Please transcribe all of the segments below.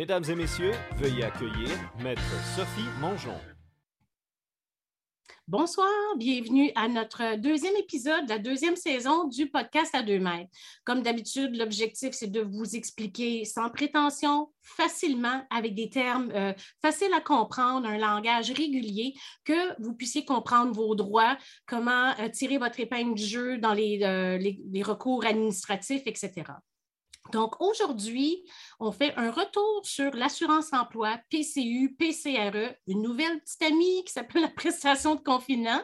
Mesdames et messieurs, veuillez accueillir Maître Sophie Mongeon. Bonsoir, bienvenue à notre deuxième épisode de la deuxième saison du podcast à deux mètres. Comme d'habitude, l'objectif, c'est de vous expliquer sans prétention, facilement, avec des termes euh, faciles à comprendre, un langage régulier, que vous puissiez comprendre vos droits, comment euh, tirer votre épingle du jeu dans les, euh, les recours administratifs, etc. Donc, aujourd'hui, on fait un retour sur l'assurance-emploi, PCU, PCRE, une nouvelle petite amie qui s'appelle la prestation de confinement.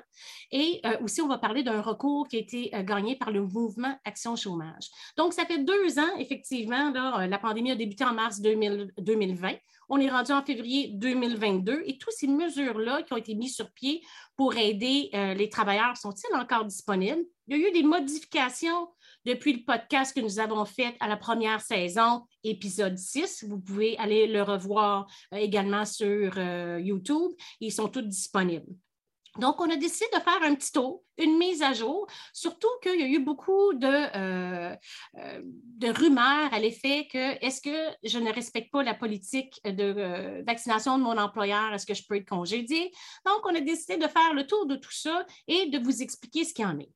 Et euh, aussi, on va parler d'un recours qui a été euh, gagné par le mouvement Action Chômage. Donc, ça fait deux ans, effectivement, euh, la pandémie a débuté en mars 2020. On est rendu en février 2022 et toutes ces mesures-là qui ont été mises sur pied pour aider les travailleurs sont-ils encore disponibles? Il y a eu des modifications depuis le podcast que nous avons fait à la première saison, épisode 6. Vous pouvez aller le revoir euh, également sur euh, YouTube. Ils sont tous disponibles. Donc, on a décidé de faire un petit tour, une mise à jour, surtout qu'il y a eu beaucoup de, euh, de rumeurs à l'effet que est-ce que je ne respecte pas la politique de vaccination de mon employeur, est-ce que je peux être congédié? Donc, on a décidé de faire le tour de tout ça et de vous expliquer ce qu'il en est.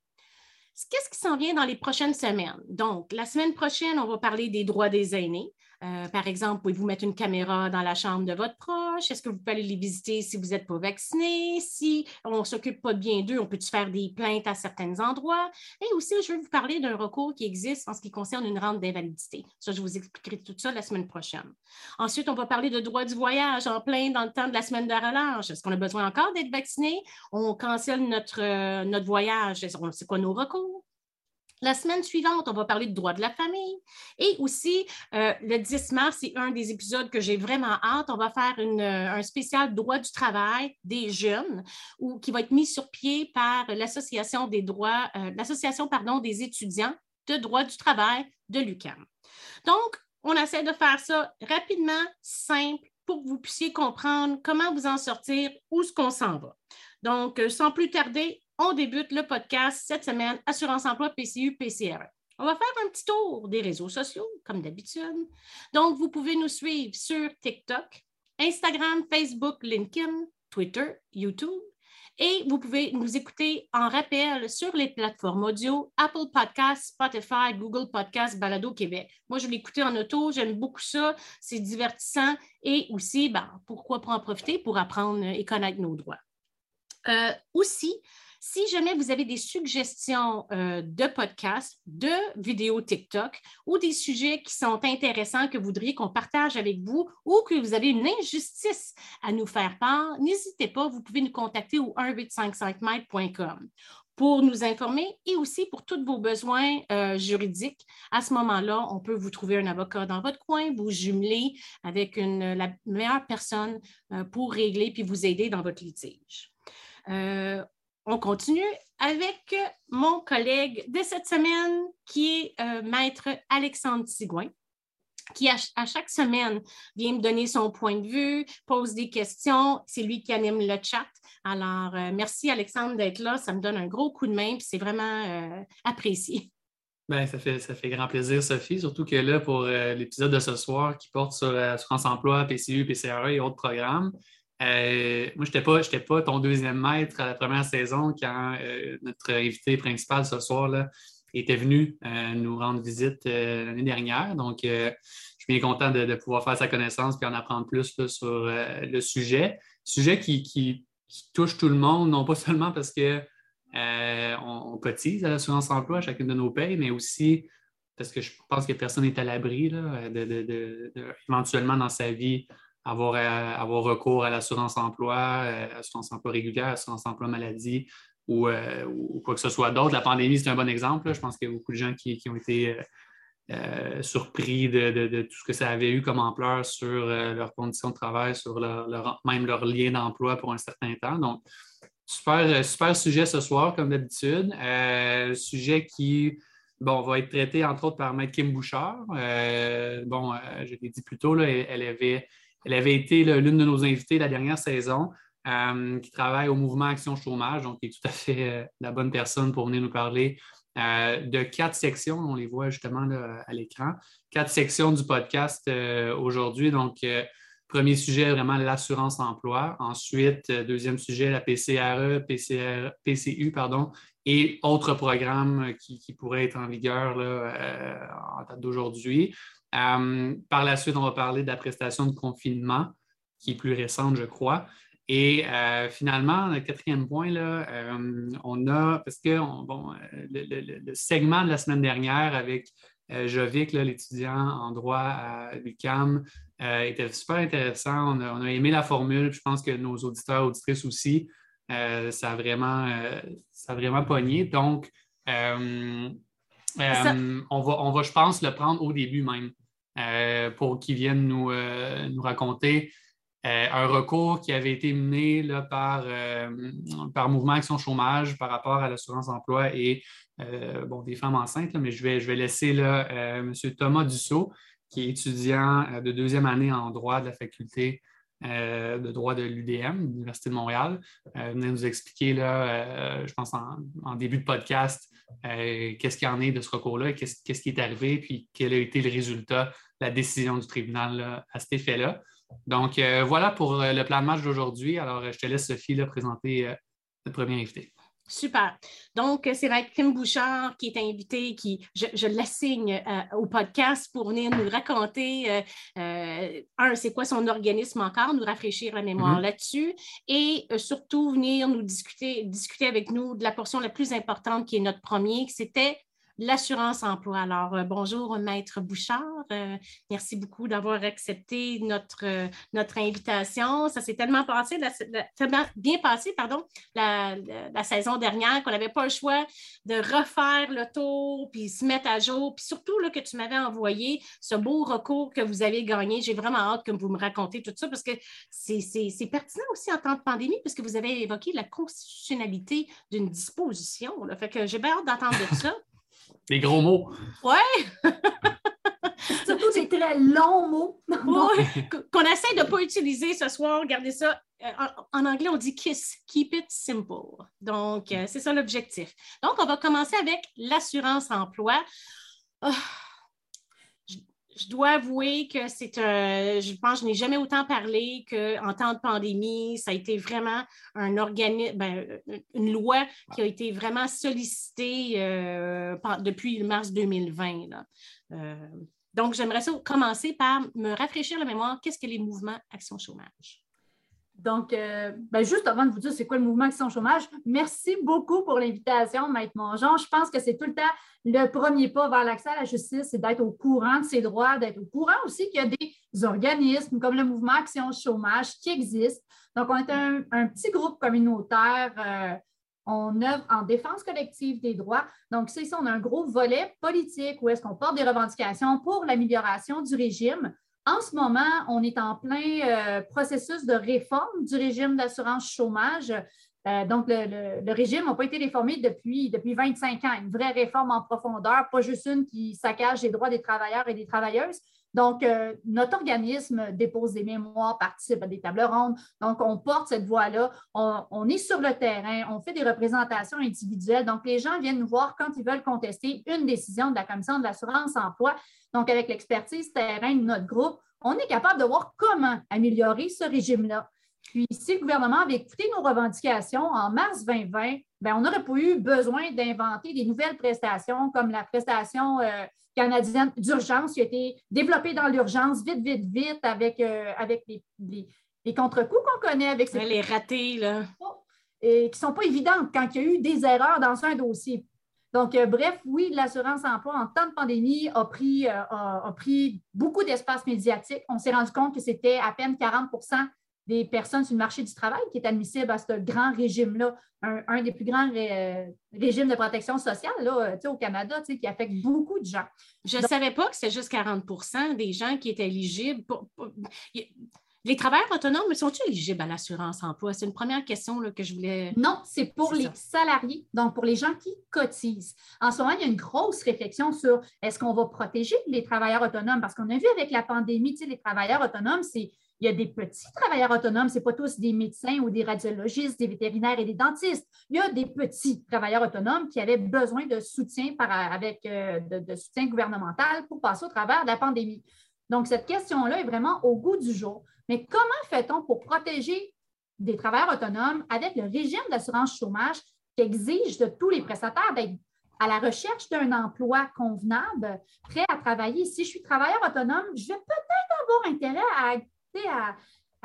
Qu'est-ce qui s'en vient dans les prochaines semaines? Donc, la semaine prochaine, on va parler des droits des aînés. Euh, par exemple, pouvez-vous mettre une caméra dans la chambre de votre proche? Est-ce que vous pouvez aller les visiter si vous n'êtes pas vacciné? Si on ne s'occupe pas bien d'eux, on peut faire des plaintes à certains endroits? Et aussi, je vais vous parler d'un recours qui existe en ce qui concerne une rente d'invalidité. Ça, je vous expliquerai tout ça la semaine prochaine. Ensuite, on va parler de droit du voyage en plein dans le temps de la semaine de relâche. Est-ce qu'on a besoin encore d'être vacciné? On cancelle notre, euh, notre voyage. C'est quoi nos recours? La semaine suivante, on va parler de droit de la famille. Et aussi, euh, le 10 mars, c'est un des épisodes que j'ai vraiment hâte. On va faire euh, un spécial droit du travail des jeunes qui va être mis sur pied par l'Association des euh, étudiants de droit du travail de l'UQAM. Donc, on essaie de faire ça rapidement, simple, pour que vous puissiez comprendre comment vous en sortir, où ce qu'on s'en va. Donc, sans plus tarder, on débute le podcast cette semaine, Assurance Emploi, PCU, PCRE. On va faire un petit tour des réseaux sociaux, comme d'habitude. Donc, vous pouvez nous suivre sur TikTok, Instagram, Facebook, LinkedIn, Twitter, YouTube. Et vous pouvez nous écouter en rappel sur les plateformes audio, Apple Podcasts, Spotify, Google Podcasts, Balado Québec. Moi, je écouté en auto, j'aime beaucoup ça, c'est divertissant et aussi, ben, pourquoi pas en profiter pour apprendre et connaître nos droits. Euh, aussi, si jamais vous avez des suggestions euh, de podcasts, de vidéos TikTok ou des sujets qui sont intéressants que vous voudriez qu'on partage avec vous ou que vous avez une injustice à nous faire part, n'hésitez pas, vous pouvez nous contacter au 1855 pour nous informer et aussi pour tous vos besoins euh, juridiques. À ce moment-là, on peut vous trouver un avocat dans votre coin, vous jumeler avec la meilleure personne euh, pour régler puis vous aider dans votre litige. On continue avec mon collègue de cette semaine qui est euh, maître Alexandre Sigouin qui à, chaque semaine vient me donner son point de vue, pose des questions. C'est lui qui anime le chat. Alors, euh, merci Alexandre d'être là. Ça me donne un gros coup de main, puis c'est vraiment euh, apprécié. Bien, ça, fait, grand plaisir, Sophie, surtout que là, pour l'épisode de ce soir qui porte sur France Emploi, PCU, PCRE et autres programmes, euh, moi, je n'étais pas, pas ton deuxième maître à la première saison quand euh, notre invité principal ce soir était venu euh, nous rendre visite l'année dernière. Donc, je suis bien content de, pouvoir faire sa connaissance et en apprendre plus sur le sujet. Sujet qui, touche tout le monde, non pas seulement parce qu'on on cotise à l'assurance emploi à chacune de nos payes, mais aussi parce que je pense que personne n'est à l'abri éventuellement dans sa vie avoir, euh, avoir recours à l'assurance emploi, euh, assurance emploi régulière, assurance emploi maladie ou, euh, ou, quoi que ce soit d'autre. La pandémie, c'est un bon exemple. Je pense qu'il y a beaucoup de gens qui, ont été surpris de, tout ce que ça avait eu comme ampleur sur leurs conditions de travail, sur leur, même leur lien d'emploi pour un certain temps. Donc, super, super sujet ce soir, comme d'habitude. sujet qui bon, va être traité entre autres par Maître Kim Bouchard. bon, je l'ai dit plus tôt, là, elle, avait elle avait été l'une de nos invitées la dernière saison, euh, qui travaille au mouvement Action Chômage, donc qui est tout à fait euh, la bonne personne pour venir nous parler de quatre sections. On les voit justement à l'écran. Quatre sections du podcast aujourd'hui. Donc, premier sujet, vraiment l'assurance emploi. Ensuite, deuxième sujet, la PCRE, PCR, PCU, pardon, et autres programmes qui, pourraient être en vigueur en date d'aujourd'hui. Par la suite, on va parler de la prestation de confinement, qui est plus récente, je crois. Et euh, finalement, le quatrième point, là, euh, on a, parce que bon, le, segment de la semaine dernière avec euh, Jovic, l'étudiant en droit à l'UCAM, était super intéressant. On a, aimé la formule. Je pense que nos auditeurs, auditrices aussi, ça, a vraiment, ça a vraiment pogné. Donc, on, va, on va, je pense, le prendre au début même pour qu'ils viennent nous, nous raconter euh, un recours qui avait été mené là, par, euh, par Mouvement Action Chômage par rapport à l'assurance emploi et euh, bon, des femmes enceintes, mais je vais, je vais laisser là, M. Thomas Dussault, qui est étudiant de deuxième année en droit de la faculté de droit de l'UDM, l'Université de Montréal, venir nous expliquer, là, je pense, en, début de podcast, qu'est-ce qu'il y en est de ce recours-là, qu'est-ce, qui est arrivé, puis quel a été le résultat, la décision du tribunal à cet effet-là? Donc, euh, voilà pour euh, le plan de match d'aujourd'hui. Alors, euh, je te laisse, Sophie, présenter le premier invité. Super. Donc, c'est Kim Bouchard qui est invité, qui je, l'assigne au podcast pour venir nous raconter, un, c'est quoi son organisme encore, nous rafraîchir la mémoire mm-hmm. là-dessus, et surtout venir nous discuter, discuter avec nous de la portion la plus importante qui est notre premier, qui c'était l'assurance emploi. Alors, euh, bonjour, Maître Bouchard. Euh, merci beaucoup d'avoir accepté notre, euh, notre invitation. Ça s'est tellement passé, tellement bien passé, pardon, la, saison dernière qu'on n'avait pas le choix de refaire le tour, puis se mettre à jour, puis surtout là, que tu m'avais envoyé ce beau recours que vous avez gagné. J'ai vraiment hâte que vous me racontiez tout ça parce que c'est pertinent aussi en temps de pandémie, parce que vous avez évoqué la constitutionnalité d'une disposition. Fait que j'ai bien hâte d'entendre de ça. Des gros mots. Ouais! Surtout des très longs mots. Qu'on essaie de ne pas utiliser ce soir. Regardez ça. Euh, en, anglais, on dit KISS, Keep It Simple. Donc, euh, c'est ça l'objectif. Donc, on va commencer avec l'assurance emploi. Ah, je dois avouer que c'est un, je pense, je n'ai jamais autant parlé qu'en temps de pandémie. Ça a été vraiment un organisme, ben, une loi qui a été vraiment sollicitée euh, depuis mars 2020. Euh, donc, j'aimerais commencer par me rafraîchir la mémoire. Qu'est-ce que les mouvements Action Chômage? Donc, euh, ben, juste avant de vous dire c'est quoi le mouvement Action Chômage, merci beaucoup pour l'invitation, Maître Mongeon. Je pense que c'est tout le temps le premier pas vers l'accès à la justice, c'est d'être au courant de ses droits, d'être au courant aussi qu'il y a des organismes comme le mouvement Action Chômage qui existent. Donc, on est un, petit groupe communautaire. Euh, on œuvre en défense collective des droits. Donc, ici, on a un gros volet politique où est-ce qu'on porte des revendications pour l'amélioration du régime. En ce moment, on est en plein euh, processus de réforme du régime d'assurance chômage. Euh, donc, le, régime n'a pas été réformé depuis, depuis 25 ans. Une vraie réforme en profondeur, pas juste une qui saccage les droits des travailleurs et des travailleuses. Donc, euh, notre organisme dépose des mémoires, participe à des tables rondes. Donc, on porte cette voix-là. On, est sur le terrain, on fait des représentations individuelles. Donc, les gens viennent nous voir quand ils veulent contester une décision de la Commission de l'assurance emploi. Donc, avec l'expertise terrain de notre groupe, on est capable de voir comment améliorer ce régime-là. Puis, si le gouvernement avait écouté nos revendications en mars 2020, bien, on n'aurait pas eu besoin d'inventer des nouvelles prestations comme la prestation euh, canadienne d'urgence qui a été développée dans l'urgence vite, vite, vite avec, euh, avec les, les, contre-coups qu'on connaît avec ces. les ratés, là. Et qui ne sont pas évidentes quand il y a eu des erreurs dans un dossier. Donc, euh, bref, oui, l'assurance emploi en temps de pandémie a pris, euh, a, pris beaucoup d'espace médiatique. On s'est rendu compte que c'était à peine 40 des personnes sur le marché du travail qui est admissible à ce grand régime-là, un, des plus grands régimes de protection sociale là, au Canada, qui affecte beaucoup de gens. Je ne savais pas que c'était juste 40% des gens qui étaient éligibles. Les travailleurs autonomes, sont-ils éligibles à l'assurance emploi? C'est une première question que je voulais. Non, c'est pour les salariés, donc pour les gens qui cotisent. En ce moment, il y a une grosse réflexion sur est-ce qu'on va protéger les travailleurs autonomes? Parce qu'on a vu avec la pandémie, les travailleurs autonomes, c'est Il y a des petits travailleurs autonomes, ce n'est pas tous des médecins ou des radiologistes, des vétérinaires et des dentistes. Il y a des petits travailleurs autonomes qui avaient besoin de soutien avec euh, de, soutien gouvernemental pour passer au travers de la pandémie. Donc, cette question-là est vraiment au goût du jour. Mais comment fait-on pour protéger des travailleurs autonomes avec le régime d'assurance chômage qui exige de tous les prestataires d'être à la recherche d'un emploi convenable, prêt à travailler? Si je suis travailleur autonome, je vais peut-être avoir intérêt à, à,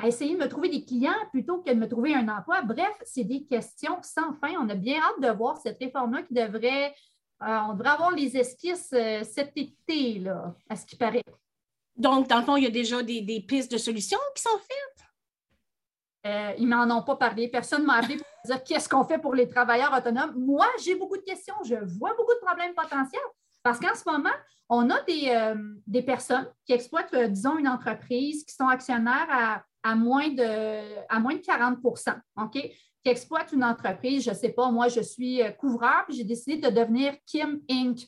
essayer de me trouver des clients plutôt que de me trouver un emploi. Bref, c'est des questions sans fin. On a bien hâte de voir cette réforme-là qui devrait, euh, on devrait avoir les esquisses euh, cet été, là, à ce qui paraît. Donc, dans le fond, il y a déjà des, des pistes de solutions qui sont faites? Euh, ils ne m'en ont pas parlé. Personne ne m'a appelé pour dire qu'est-ce qu'on fait pour les travailleurs autonomes? Moi, j'ai beaucoup de questions. Je vois beaucoup de problèmes potentiels parce qu'en ce moment, on a des, euh, personnes qui exploitent, euh, disons, une entreprise qui sont actionnaires à, moins, de, à moins de 40 OK? Qui exploitent une entreprise, je ne sais pas, moi, je suis couvreur, puis j'ai décidé de devenir Kim Inc.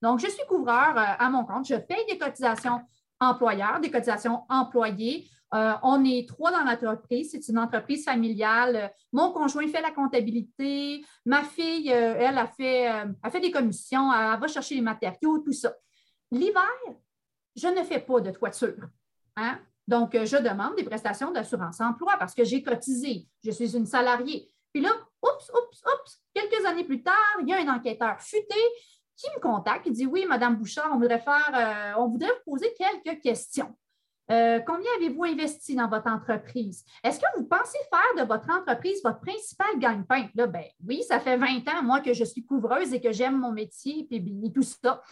Donc, je suis couvreur à mon compte. Je paye des cotisations employeurs, des cotisations employés. Euh, on est trois dans l'entreprise. C'est une entreprise familiale. Mon conjoint fait la comptabilité. Ma fille, euh, elle, a fait, euh, a fait des commissions. Elle va chercher les matériaux, tout ça. L'hiver, je ne fais pas de toiture. Hein? Donc, je demande des prestations d'assurance emploi parce que j'ai cotisé. Je suis une salariée. Puis là, oups, oups, oups, quelques années plus tard, il y a un enquêteur futé qui me contacte et dit Oui, Madame Bouchard, on voudrait faire, on voudrait vous poser quelques questions. Euh, combien avez-vous investi dans votre entreprise? Est-ce que vous pensez faire de votre entreprise votre principal gagne-pain? Là, ben, oui, ça fait 20 ans, moi, que je suis couvreuse et que j'aime mon métier et, tout ça.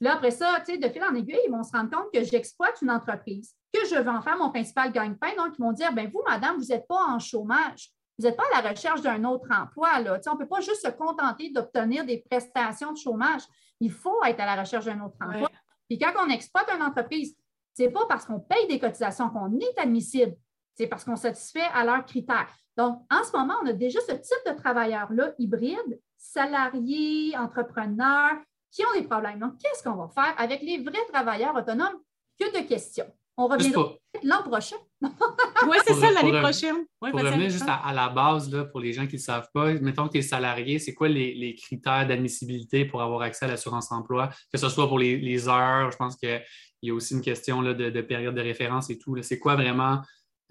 Là, après ça, de fil en aiguille, ils vont se rendre compte que j'exploite une entreprise, que je veux en faire mon principal gagne-pain. Donc, ils vont dire, ben vous, madame, vous n'êtes pas en chômage. Vous n'êtes pas à la recherche d'un autre emploi. Là. on ne peut pas juste se contenter d'obtenir des prestations de chômage. Il faut être à la recherche d'un autre emploi. Puis quand on exploite une entreprise, n'est pas parce qu'on paye des cotisations qu'on est admissible, c'est parce qu'on satisfait à leurs critères. Donc, en ce moment, on a déjà ce type de travailleurs-là, hybrides, salariés, entrepreneurs, qui ont des problèmes. Donc, qu'est-ce qu'on va faire avec les vrais travailleurs autonomes? Que de questions. On reviendra l'an prochain. oui, c'est ça, l'année prochaine. pour revenir juste à, la base, là, pour les gens qui ne savent pas, mettons que tu es salarié, c'est quoi les, critères d'admissibilité pour avoir accès à l'assurance emploi? Que ce soit pour les, heures, je pense qu'il y a aussi une question là, de, période de référence et tout. C'est quoi vraiment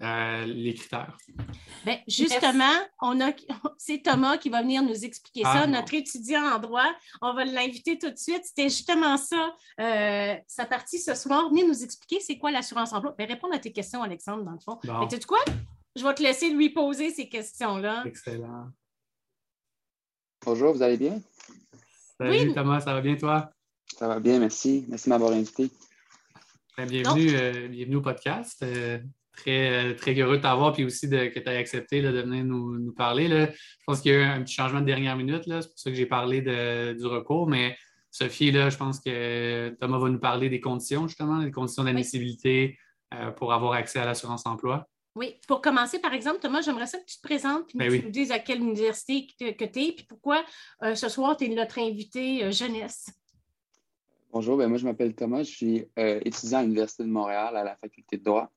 euh, les critères? Bien, justement, on a, c'est Thomas qui va venir nous expliquer ça, ah, notre étudiant en droit. On va l'inviter tout de suite. C'était justement ça, euh, sa partie ce soir. Venez nous expliquer c'est quoi l'assurance emploi. Bien, répondre à tes questions, Alexandre, dans le fond. Mais tu sais quoi? Je vais te laisser lui poser ces questions-là. Excellent. Bonjour, vous allez bien? Salut Thomas, ça va bien toi? Ça va bien, merci. Merci de m'avoir invité. Ben, bienvenue, euh, bienvenue au podcast très, très heureux de t'avoir, puis aussi de, que tu aies accepté de venir nous, parler. Là. Je pense qu'il y a eu un petit changement de dernière minute, c'est pour ça que j'ai parlé du recours, mais Sophie, là, je pense que Thomas va nous parler des conditions, justement, des conditions d'admissibilité euh, pour avoir accès à l'assurance emploi. Oui, pour commencer, par exemple, Thomas, j'aimerais ça que tu te présentes puis ben tu nous dises à quelle université que tu es, puis pourquoi euh, ce soir tu es notre invité euh, jeunesse. Bonjour, ben moi je m'appelle Thomas, je suis étudiant à l'Université de Montréal à la faculté de droit.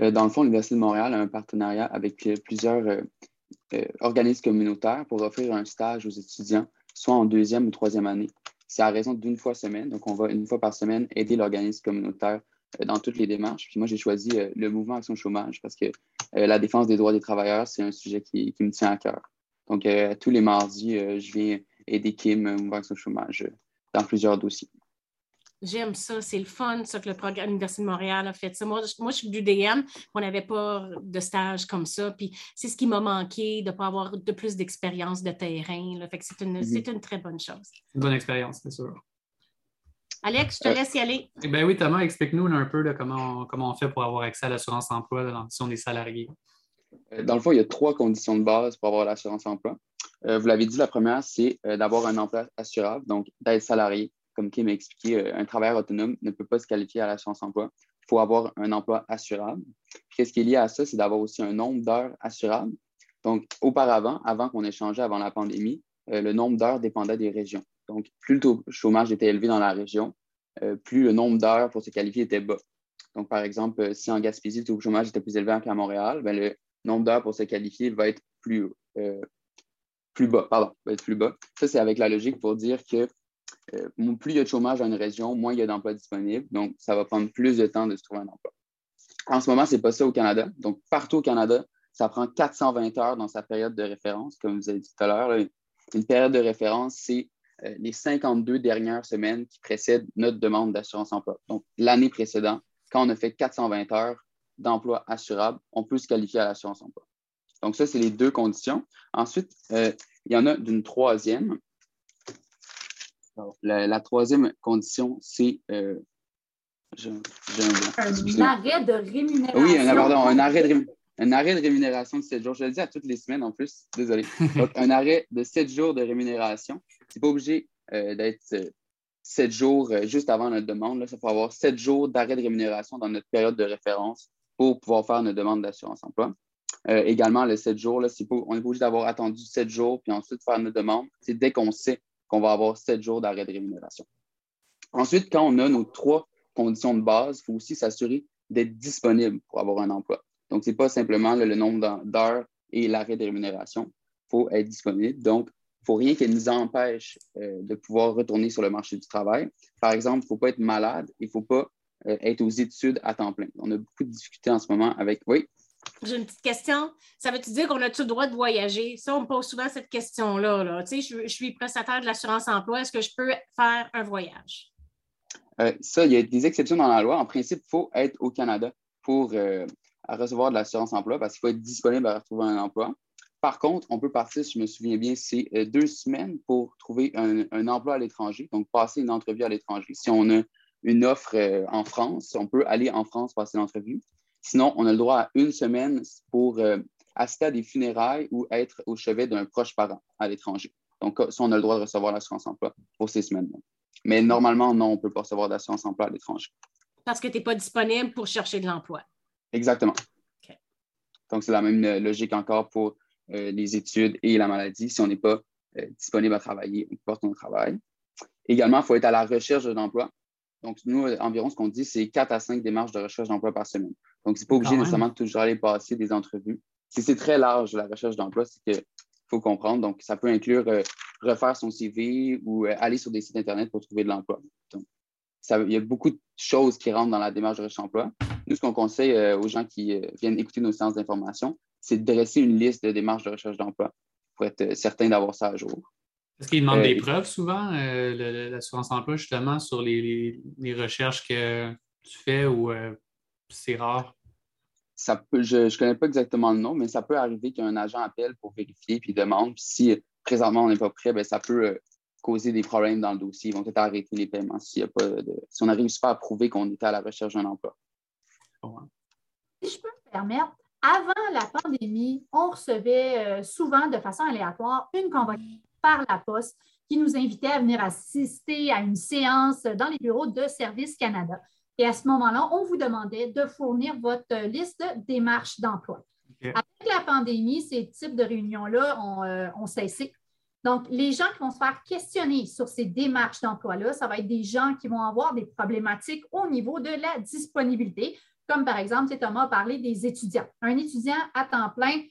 Euh, dans le fond, l'Université de Montréal a un partenariat avec euh, plusieurs euh, organismes communautaires pour offrir un stage aux étudiants, soit en deuxième ou troisième année. C'est à raison d'une fois semaine. Donc, on va une fois par semaine aider l'organisme communautaire dans toutes les démarches. Puis moi, j'ai choisi le mouvement Action Chômage parce que la défense des droits des travailleurs, c'est un sujet qui, me tient à cœur. Donc, tous les mardis, je viens aider Kim, Mouvement Action Chômage, dans plusieurs dossiers. J'aime ça, c'est le fun, ça que le programme Université de Montréal a fait. Ça. Moi, je suis du DM, on n'avait pas de stage comme ça. Puis c'est ce qui m'a manqué de ne pas avoir de plus d'expérience de terrain. Là. Fait que c'est une, mm-hmm. une, très bonne chose. Une bonne expérience, c'est sûr. Alex, je te euh, laisse y aller. Eh ben oui, Thomas, explique-nous un peu comment, on, comment on fait pour avoir accès à l'assurance emploi si on est salarié. Euh, dans le fond, il y a trois conditions de base pour avoir l'assurance emploi. Euh, vous l'avez dit, la première, c'est d'avoir un emploi assurable, donc d'être salarié comme Kim m'a expliqué, euh, un travailleur autonome ne peut pas se qualifier à l'assurance emploi. Il faut avoir un emploi assurable. Qu'est-ce qui est lié à ça? C'est d'avoir aussi un nombre d'heures assurables. Donc, auparavant, avant qu'on ait changé avant la pandémie, euh, le nombre d'heures dépendait des régions. Donc, plus le taux de chômage était élevé dans la région, euh, plus le nombre d'heures pour se qualifier était bas. Donc, par exemple, si en Gaspésie, le taux de chômage était plus élevé qu'à Montréal, ben, le nombre d'heures pour se qualifier va être plus. Pardon, va être plus bas. Ça, c'est avec la logique pour dire que plus il y a de chômage dans une région, moins il y a d'emplois disponibles. Donc, ça va prendre plus de temps de se trouver un emploi. En ce moment, ce n'est pas ça au Canada. Donc, partout au Canada, ça prend 420 heures dans sa période de référence, comme vous avez dit tout à l'heure. Une période de référence, c'est euh, les 52 dernières semaines qui précèdent notre demande d'assurance emploi. Donc, l'année précédente, quand on a fait 420 heures d'emploi assurable, on peut se qualifier à l'assurance emploi. Donc, ça, c'est les deux conditions. Ensuite, euh, il y en a d'une troisième. La, troisième condition, c'est euh, un arrêt de rémunération. Oui, un, pardon, un arrêt de un arrêt de rémunération de 7 jours. Je le dis à toutes les semaines en plus, désolé. Donc, un arrêt de 7 jours de rémunération. Ce n'est pas obligé euh, d'être 7 euh, jours euh, juste avant notre demande. Là. Ça faut avoir 7 jours d'arrêt de rémunération dans notre période de référence pour pouvoir faire notre demande d'assurance emploi. également, le 7 jours, là, on n'est pas obligé d'avoir attendu 7 jours puis ensuite faire notre demande. C'est dès qu'on sait qu'on va avoir 7 jours d'arrêt de rémunération. Ensuite, quand on a nos trois conditions de base, il faut aussi s'assurer d'être disponible pour avoir un emploi. Donc, ce n'est pas simplement le nombre d'heures et l'arrêt de rémunération. Il faut être disponible. Donc, il ne faut rien qui nous empêche euh, de pouvoir retourner sur le marché du travail. Par exemple, il ne faut pas être malade, il ne faut pas euh, être aux études à temps plein. On a beaucoup de difficultés en ce moment avec. Oui? J'ai une petite question. Ça veut-tu dire qu'on a-tu le droit de voyager? Ça, on me pose souvent cette question-là. Tu sais, je, suis prestataire de l'assurance emploi. Est-ce que je peux faire un voyage? Euh, ça, il y a des exceptions dans la loi. En principe, il faut être au Canada pour euh, recevoir de l'assurance emploi parce qu'il faut être disponible à retrouver un emploi. Par contre, on peut partir, si je me souviens bien, c'est euh, deux semaines pour trouver un, emploi à l'étranger, donc passer une entrevue à l'étranger. Si on a une offre en France, on peut aller en France passer l'entrevue. Sinon, on a le droit à une semaine pour assister à des funérailles ou être au chevet d'un proche parent à l'étranger. Donc, ça, on a le droit de recevoir l'assurance emploi pour ces semaines-là. Mais normalement, non, on ne peut pas recevoir d'assurance emploi à l'étranger. Parce que tu n'es pas disponible pour chercher de l'emploi. Exactement. Donc, c'est la même euh, logique encore pour euh, les études et la maladie. Si on n'est pas euh, disponible à travailler, on porte au travail. Également, il faut être à la recherche d'emploi. Donc, nous, environ, ce qu'on dit, c'est 4 à 5 démarches de recherche d'emploi par semaine. Donc, ce n'est pas obligé nécessairement de toujours aller passer des entrevues. Si c'est très large, la recherche d'emploi, c'est que faut comprendre. Donc, ça peut inclure euh, refaire son CV ou euh, aller sur des sites Internet pour trouver de l'emploi. il y a beaucoup de choses qui rentrent dans la démarche de recherche d'emploi. Nous, ce qu'on conseille euh, aux gens qui viennent écouter nos séances d'information, c'est de dresser une liste de démarches de recherche d'emploi pour être certain d'avoir ça à jour. Est-ce qu'ils demandent des preuves souvent, l'assurance emploi, justement, sur les, recherches que tu fais ou c'est rare? je ne connais pas exactement le nom, mais ça peut arriver qu'un agent appelle pour vérifier puis demande. Puis si présentement on n'est pas prêt, bien, ça peut euh, causer des problèmes dans le dossier. Ils vont peut-être arrêter les paiements si on n'arrive pas à prouver qu'on était à la recherche d'un emploi. Si je peux me permettre, avant la pandémie, on recevait euh, souvent de façon aléatoire une convocation par la poste qui nous invitait à venir assister à une séance dans les bureaux de Service Canada. Et à ce moment-là, on vous demandait de fournir votre liste de démarches d'emploi. Avec la pandémie, ces types de réunions-là ont, euh, ont, cessé. Donc, les gens qui vont se faire questionner sur ces démarches d'emploi-là, ça va être des gens qui vont avoir des problématiques au niveau de la disponibilité, comme par exemple, Thomas a parlé des étudiants. Un étudiant à temps plein,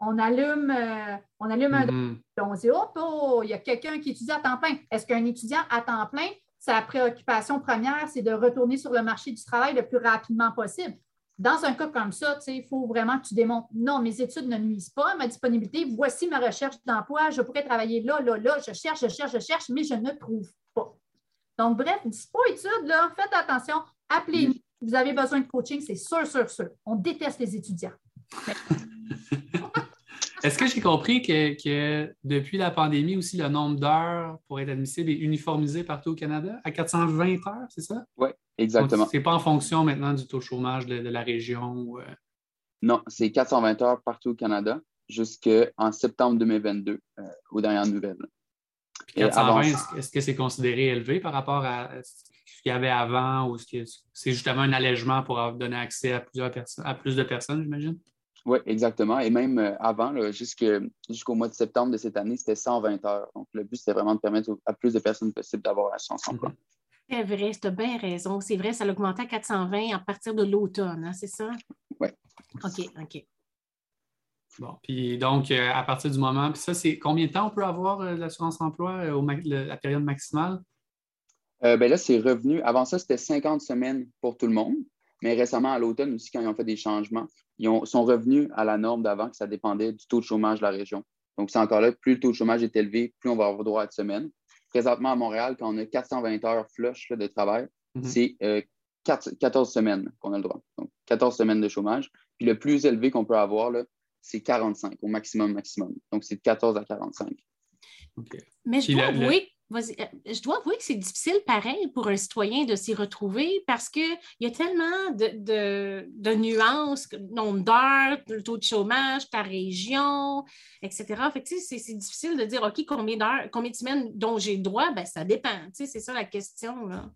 on allume, euh, on allume un mm-hmm. on dit oh, oh, il y a quelqu'un qui étudie à temps plein. Est-ce qu'un étudiant à temps plein sa préoccupation première, c'est de retourner sur le marché du travail le plus rapidement possible. Dans un cas comme ça, il faut vraiment que tu démontres non, mes études ne nuisent pas ma disponibilité. Voici ma recherche d'emploi. Je pourrais travailler là, là, là. Je cherche, je cherche, je cherche, mais je ne trouve pas. Donc, bref, dispo études, là, faites attention. Appelez-nous. Vous avez besoin de coaching, c'est sûr, sûr, sûr. On déteste les étudiants. Est-ce que j'ai compris que, depuis la pandémie aussi, le nombre d'heures pour être admissible est uniformisé partout au Canada? À 420 heures, c'est ça? Oui, exactement. Ce n'est pas en fonction maintenant du taux de chômage de, la région? Euh? Non, c'est 420 heures partout au Canada jusqu'en septembre 2022, euh, aux dernières nouvelles. 420, est-ce que c'est considéré élevé par rapport à ce qu'il y avait avant ou est-ce que c'est justement un allègement pour donner accès à, plusieurs personnes, à plus de personnes, j'imagine? Oui, exactement. Et même euh, avant, jusqu'au mois de septembre de cette année, c'était 120 heures. Donc, le but, c'était vraiment de permettre à plus de personnes possible d'avoir la chance emploi. C'est vrai, tu as bien raison. C'est vrai, ça a augmenté à 420 à partir de l'automne, hein, c'est ça? Oui. OK, OK. Bon, puis donc, euh, à partir du moment, puis ça, c'est combien de temps on peut avoir euh, l'assurance emploi, euh, au le- la période maximale? Euh, ben là, c'est revenu. Avant ça, c'était 50 semaines pour tout le monde. Mais récemment, à l'automne aussi, quand ils ont fait des changements, ils ont- sont revenus à la norme d'avant, que ça dépendait du taux de chômage de la région. Donc, c'est encore là, plus le taux de chômage est élevé, plus on va avoir droit à de semaines. Présentement, à Montréal, quand on a 420 heures flush là, de travail, Mhm. c'est euh, quatre- 14 semaines qu'on a le droit. Donc, 14 semaines de chômage. Puis le plus élevé qu'on peut avoir, c'est 45 au maximum, maximum. Donc, c'est de 14 à 45. OK. Mais je dois, avouer, euh, je dois avouer que c'est difficile pareil pour un citoyen de s'y retrouver parce qu'il y a tellement de, nuances, nombre d'heures, le taux de chômage, ta région, etc. Fait c'est difficile de dire, OK, combien d'heures, combien de semaines dont j'ai droit? Ben, ça dépend. C'est ça la question. Là.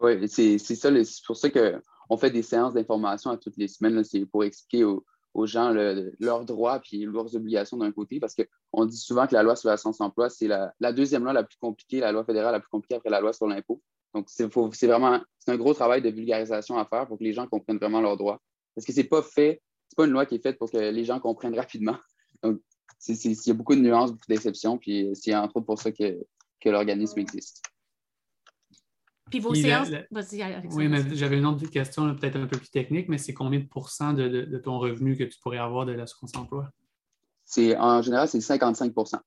Oui, c'est ça. C'est pour ça qu'on fait des séances d'information à toutes les semaines. C'est pour expliquer aux, aux gens le- leurs droits et leurs obligations d'un côté, parce qu'on dit souvent que la loi sur l'assurance emploi, c'est la, la deuxième loi la plus compliquée, la loi fédérale la plus compliquée après la loi sur l'impôt. Donc, c'est vraiment un gros travail de vulgarisation à faire pour que les gens comprennent vraiment leurs droits. Parce que c'est pas fait, pas une loi qui est faite pour que les gens comprennent rapidement. Donc, il y a beaucoup de nuances, beaucoup d'exceptions, puis c'est entre autres pour ça que, que l'organisme existe. Puis vos Puis séances. la- Vas-y, Alexandre. Oui, mais j'avais une autre question, peut-être un peu plus technique, mais c'est combien de pourcents de, de- de ton revenu que tu pourrais avoir de l'assurance emploi? C'est, en général, c'est 55%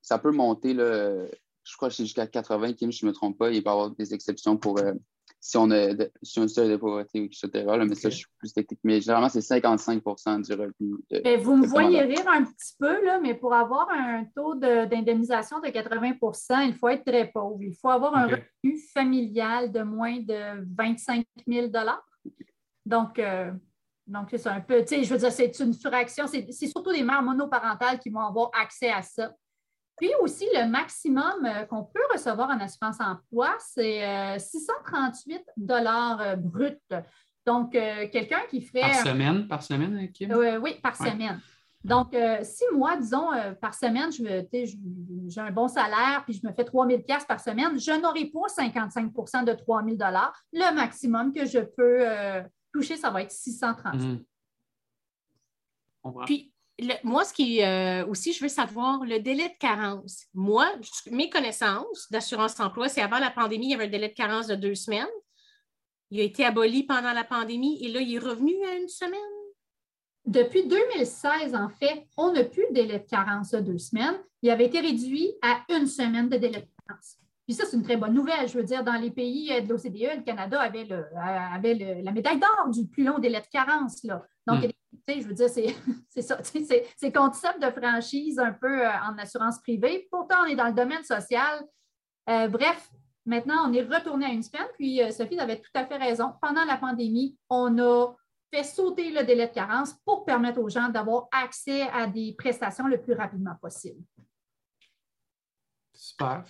Ça peut monter, là, je crois que c'est jusqu'à 80, Kim, je ne me trompe pas. Il peut y avoir des exceptions pour euh, si on a de, si un seuil de pauvreté, etc. là, mais ça, je suis plus technique. Mais généralement, c'est 55% du revenu. de- Ben, vous me de voyez rire un petit peu, là, mais pour avoir un taux de- d'indemnisation de, 80% il faut être très pauvre. Il faut avoir un revenu familial de moins de 25 000 Donc, euh, donc c'est un peu, tu sais, je veux dire, c'est une fraction. C'est c'est surtout les mères monoparentales qui vont avoir accès à ça. Puis aussi, le maximum euh, qu'on peut recevoir en assurance emploi, c'est euh, 638 dollars brut. Donc, euh, quelqu'un qui ferait... Par semaine, par semaine, Kim? Euh, oui, par Ouais. semaine. Donc, euh, si moi, disons, euh, par semaine, j'ai un bon salaire puis je me fais 3 000 par semaine, je n'aurai pas 55% de 3 000 Le maximum que je peux euh, toucher, ça va être 630 Mhm. On comprend. Puis, le- moi, ce qui euh, aussi, je veux savoir, le délai de carence. Moi, je- mes connaissances d'assurance emploi, c'est avant la pandémie, il y avait un délai de carence de deux semaines. Il a été aboli pendant la pandémie et là, il est revenu à une semaine. Depuis 2016, en fait, on n'a plus de délai de carence de deux semaines. Il avait été réduit à une semaine de délai de carence. Puis ça, c'est une très bonne nouvelle. Je veux dire, dans les pays euh, de l'OCDE, le Canada avait, le- euh, avait le- la médaille d'or du plus long délai de carence. Là. Donc, Mm. il y a des- sais, je veux dire, c'est ça. tu sais, C'est c'est concept de franchise un peu euh, en assurance privée. Pourtant, on est dans le domaine social. Euh, bref, maintenant, on est retourné à une semaine. Puis, euh, Sophie avait tout à fait raison. Pendant la pandémie, on a fait sauter le délai de carence pour permettre aux gens d'avoir accès à des prestations le plus rapidement possible. Super.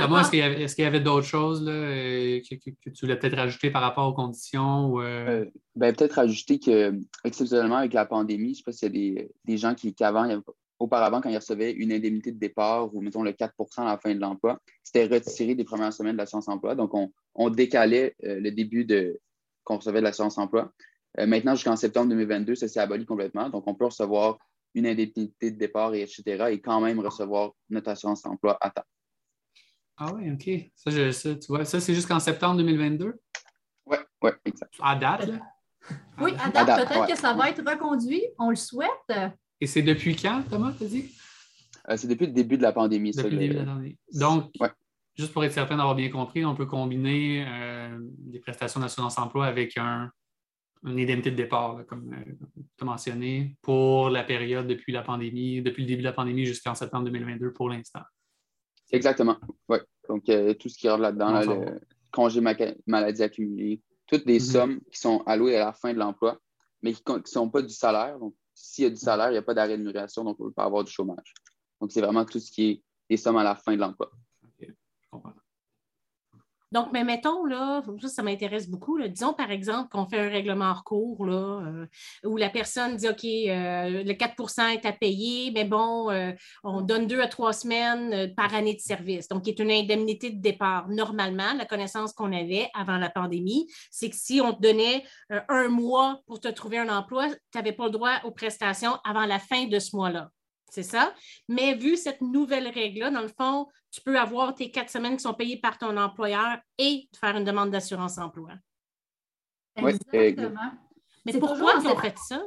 En- est-ce qu'il y avait, est-ce qu'il y avait d'autres choses là, euh, que, que- que tu voulais peut-être rajouter par rapport aux conditions? Ou, euh, Euh, ben, peut-être ajouter que, exceptionnellement, avec la pandémie, je ne sais pas s'il y a des, des gens qui, avant, auparavant, quand ils recevaient une indemnité de départ ou, mettons, le 4% à la fin de l'emploi, c'était retiré des premières semaines de l'assurance emploi. Donc, on, on décalait euh, le début de qu'on recevait de l'assurance emploi. Euh, maintenant, jusqu'en septembre 2022, ça s'est aboli complètement. Donc, on peut recevoir une indemnité de départ, et etc., et quand même recevoir notre assurance emploi à temps. Ah oui, OK. Ça, je- ça, tu vois, ça, c'est jusqu'en septembre 2022? Oui, oui, exact. À date, là? Oui, à date, date, peut-être ouais. que ça va être reconduit. On le souhaite. Et c'est depuis quand, Thomas, t'as dit? Euh, c'est depuis le début de la pandémie, ça. Depuis le le- début de l'année. Donc, Ouais. juste pour être certain d'avoir bien compris, on peut combiner euh, des prestations d'assurance emploi avec un, une indemnité de départ, là, comme tu as mentionné, pour la période depuis la pandémie, depuis le début de la pandémie jusqu'en septembre 2022 pour l'instant. Exactement. Oui. Donc, euh, tout ce qui rentre là-dedans, là, le congé maladie accumulé, toutes des Mhm. sommes qui sont allouées à la fin de l'emploi, mais qui ne sont pas du salaire. Donc, s'il y a du salaire, il n'y a pas d'arrêt de rémunération, donc on ne peut pas avoir du chômage. Donc, c'est vraiment tout ce qui est des sommes à la fin de l'emploi. Je comprends. Donc, mais mettons, là, ça, m'intéresse beaucoup. Disons, par exemple, qu'on fait un règlement en recours, là, euh, où la personne dit, OK, euh, le 4% est à payer, mais bon, euh, on donne deux à trois semaines par année de service. Donc, qui est une indemnité de départ. Normalement, la connaissance qu'on avait avant la pandémie, c'est que si on te donnait un mois pour te trouver un emploi, tu n'avais pas le droit aux prestations avant la fin de ce mois-là. C'est ça. Mais vu cette nouvelle règle-là, dans le fond, tu peux avoir tes quatre semaines qui sont payées par ton employeur et faire une demande d'assurance emploi. Exactement. Mais pourquoi ils ont fait ça?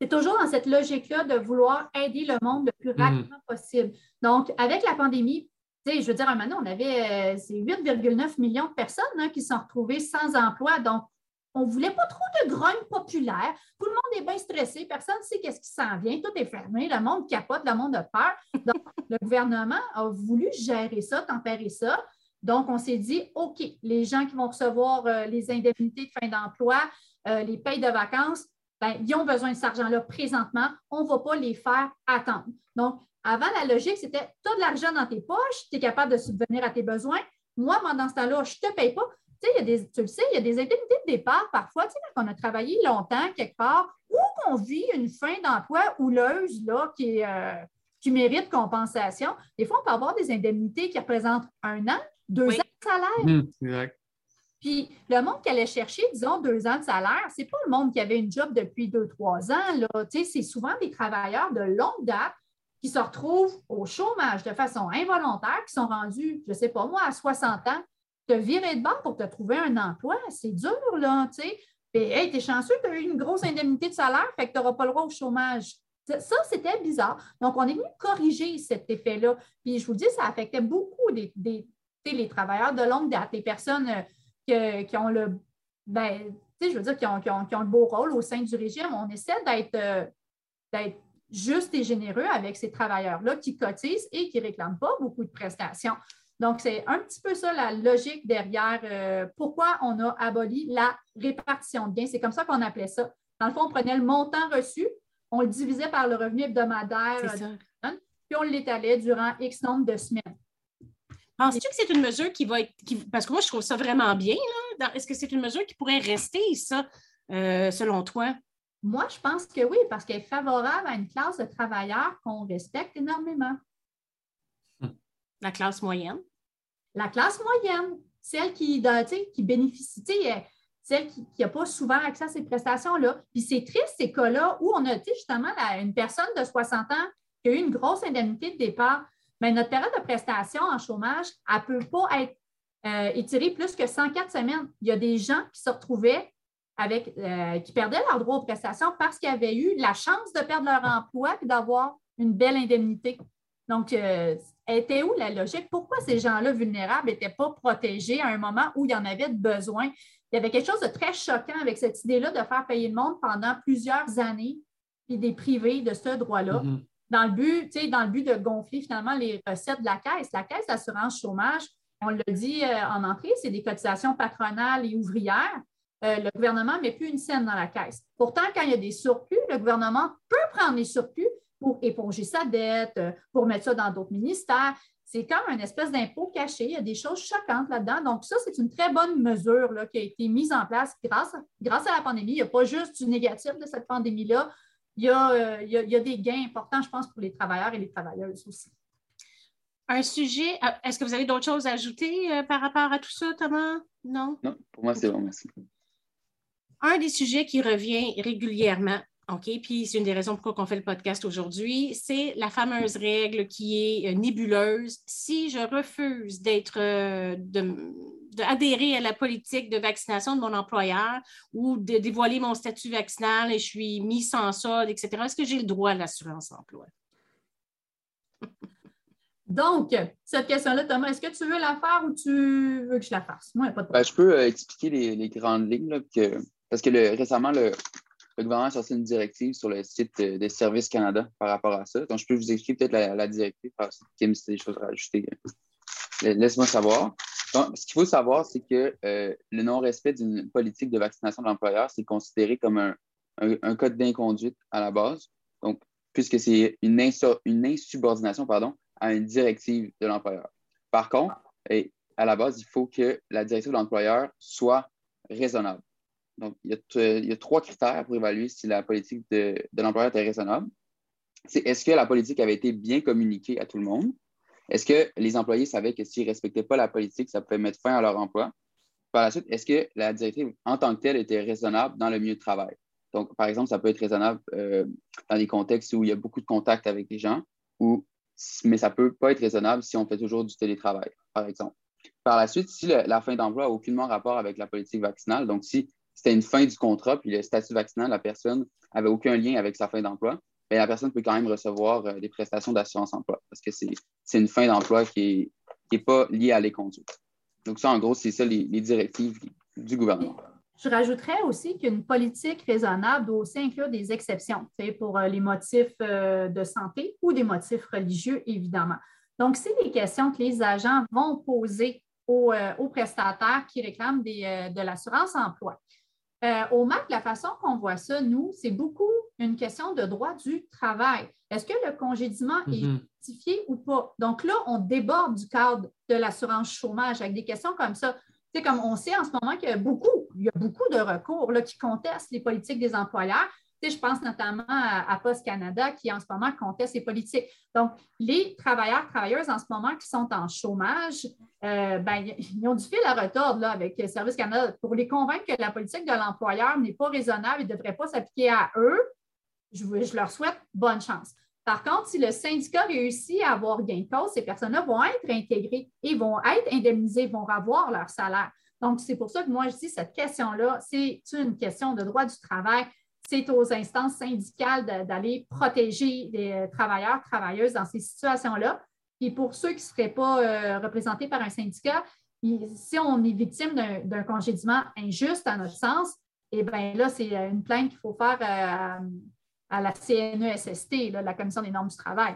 C'est toujours dans cette logique-là de vouloir aider le monde le plus rapidement mm. possible. Donc, avec la pandémie, je veux dire, maintenant, on avait 8,9 euh, millions de personnes hein, qui sont retrouvées sans emploi. Donc, on ne voulait pas trop de grogne populaire. Tout le monde est bien stressé. Personne ne sait qu'est-ce qui s'en vient. Tout est fermé. Le monde capote. Le monde a peur. Donc, le gouvernement a voulu gérer ça, tempérer ça. Donc, on s'est dit, OK, les gens qui vont recevoir euh, les indemnités de fin d'emploi, euh, les payes de vacances, ben, ils ont besoin de cet argent-là présentement. On ne va pas les faire attendre. Donc, avant, la logique, c'était tu as de l'argent dans tes poches, tu es capable de subvenir à tes besoins. Moi, pendant ce temps-là, je ne te paye pas tu sais, des, tu le sais, il y a des indemnités de départ parfois, tu sais, quand on a travaillé longtemps quelque part, ou qu'on vit une fin d'emploi houleuse là, qui, euh, qui mérite compensation. Des fois, on peut avoir des indemnités qui représentent un an, deux ans de salaire. Mmh, Puis le monde qui allait chercher, disons, deux ans de salaire, ce n'est pas le monde qui avait une job depuis deux, trois ans. Là. Tu sais, c'est souvent des travailleurs de longue date qui se retrouvent au chômage de façon involontaire, qui sont rendus, je ne sais pas moi, à 60 ans, te virer de bord pour te trouver un emploi, c'est dur, là, tu sais. Puis, hey, t'es chanceux, tu as eu une grosse indemnité de salaire, fait que tu n'auras pas le droit au chômage. Ça, c'était bizarre. Donc, on est venu corriger cet effet-là. Puis, je vous dis, ça affectait beaucoup des, les travailleurs de longue date, les personnes euh, qui ont le, ben, je veux dire, qui ont, qui, ont, le beau rôle au sein du régime. On essaie d'être euh, juste et généreux avec ces travailleurs-là qui cotisent et qui ne réclament pas beaucoup de prestations. Donc, c'est un petit peu ça la logique derrière euh, pourquoi on a aboli la répartition de gains. C'est comme ça qu'on appelait ça. Dans le fond, on prenait le montant reçu, on le divisait par le revenu hebdomadaire, puis on l'étalait durant X nombre de semaines. Penses-tu que c'est une mesure qui va être. parce que moi, je trouve ça vraiment bien. Est-ce que c'est une mesure qui pourrait rester, ça, euh, selon toi? Moi, je pense que oui, parce qu'elle est favorable à une classe de travailleurs qu'on respecte énormément. La classe moyenne? La classe moyenne, celle qui, qui bénéficie, celle qui n'a pas souvent accès à ces prestations-là. Puis c'est triste, ces cas-là, où on a justement une personne de 60 ans qui a eu une grosse indemnité de départ. Mais notre période de prestation en chômage, elle ne peut pas être euh, étirée plus que 104 semaines. Il y a des gens qui se retrouvaient avec, euh, qui perdaient leur droit aux prestations parce qu'ils avaient eu la chance de perdre leur emploi et d'avoir une belle indemnité. Donc, euh, était où la logique? Pourquoi ces gens-là vulnérables n'étaient pas protégés à un moment où il y en avait besoin? Il y avait quelque chose de très choquant avec cette idée-là de faire payer le monde pendant plusieurs années et des privés de ce droit-là. Mm-hmm. Dans le but, dans le but de gonfler finalement les recettes de la caisse. La caisse d'assurance chômage, on l'a dit euh, en entrée, c'est des cotisations patronales et ouvrières. Euh, le gouvernement ne met plus une scène dans la caisse. Pourtant, quand il y a des surplus, le gouvernement peut prendre les surplus pour éponger sa dette, euh, pour mettre ça dans d'autres ministères. C'est comme une espèce d'impôt caché. Il y a des choses choquantes là-dedans. Donc, ça, c'est une très bonne mesure là, qui a été mise en place grâce, grâce à la pandémie. Il n'y a pas juste du négatif de cette pandémie-là. Il y, a, euh, il, y a, des gains importants, je pense, pour les travailleurs et les travailleuses aussi. Un sujet, euh, est-ce que vous avez d'autres choses à ajouter par rapport à tout ça, Thomas? Non? Non, pour moi, c'est bon, merci. Un des sujets qui revient régulièrement, OK, puis c'est une des raisons pourquoi on fait le podcast aujourd'hui, c'est la fameuse règle qui est euh, nébuleuse. Si je refuse d'être, euh, d'adhérer à la politique de vaccination de mon employeur ou de dévoiler mon statut vaccinal et je suis mis sans solde, etc., est-ce que j'ai le droit à l'assurance emploi? Donc, cette question-là, Thomas, est-ce que tu veux la faire ou tu veux que je la fasse? Moi, pas de ben, je peux euh, expliquer les, grandes lignes, parce que récemment, le, le gouvernement a sorti une directive sur le site de Services Canada par rapport à ça. Donc, je peux vous expliquer peut-être la, directive. Kim, si des choses à rajouter, euh, laisse-moi savoir. Donc, ce qu'il faut savoir, c'est que euh, le non-respect d'une politique de vaccination de l'employeur, c'est considéré comme un, un, code d'inconduite à la base. Donc, puisque c'est une, une insubordination pardon, à une directive de l'employeur. Par contre, à la base, il faut que la directive de l'employeur soit raisonnable. Donc, il y, a, trois critères pour évaluer si la politique de, l'employeur est raisonnable. C'est est-ce que la politique avait été bien communiquée à tout le monde? Est-ce que les employés savaient que s'ils ne respectaient pas la politique, ça pouvait mettre fin à leur emploi? Par la suite, est-ce que la directive en tant que telle était raisonnable dans le milieu de travail? Donc, par exemple, ça peut être raisonnable euh, dans des contextes où il y a beaucoup de contact avec les gens, mais ça ne peut pas être raisonnable si on fait toujours du télétravail, par exemple. Par la suite, si la fin d'emploi n'a aucunement rapport avec la politique vaccinale, donc si c'était une fin du contrat, puis le statut vaccinal, la personne n'avait aucun lien avec sa fin d'emploi, la personne peut quand même recevoir euh, des prestations d'assurance-emploi parce que c'est une fin d'emploi qui n'est pas liée à les conduites. Donc, ça, en gros, c'est ça les, directives du gouvernement. Je rajouterais aussi qu'une politique raisonnable doit aussi inclure des exceptions pour euh, les motifs euh, de santé ou des motifs religieux, évidemment. Donc, c'est des questions que les agents vont poser aux, prestataires qui réclament de l'assurance-emploi. Euh, au MAC, la façon qu'on voit ça, nous, c'est beaucoup une question de droit du travail. Est-ce que le congédiement est mm-hmm. justifié ou pas? Donc là, on déborde du cadre de l'assurance chômage avec des questions comme ça. C'est comme on sait en ce moment qu'il y a beaucoup, il y a beaucoup de recours là, qui contestent les politiques des employeurs je pense notamment à, Post Canada qui en ce moment conteste les politiques. Donc, les travailleurs, travailleuses en ce moment qui sont en chômage, euh, ben, ils ont du fil à retordre là, avec Service Canada pour les convaincre que la politique de l'employeur n'est pas raisonnable et ne devrait pas s'appliquer à eux. Je, je, leur souhaite bonne chance. Par contre, si le syndicat réussit à avoir gain de cause, ces personnes-là vont être intégrées et vont être indemnisées, vont avoir leur salaire. Donc, c'est pour ça que moi, je dis cette question-là, c'est une question de droit du travail c'est aux instances syndicales d'aller protéger les euh, travailleurs, travailleuses dans ces situations-là. Et pour ceux qui ne seraient pas euh, représentés par un syndicat, si on est victime d'un congédiement injuste, à notre sens, eh bien là, c'est euh, une plainte qu'il faut faire à, la CNESST, la Commission des normes du travail.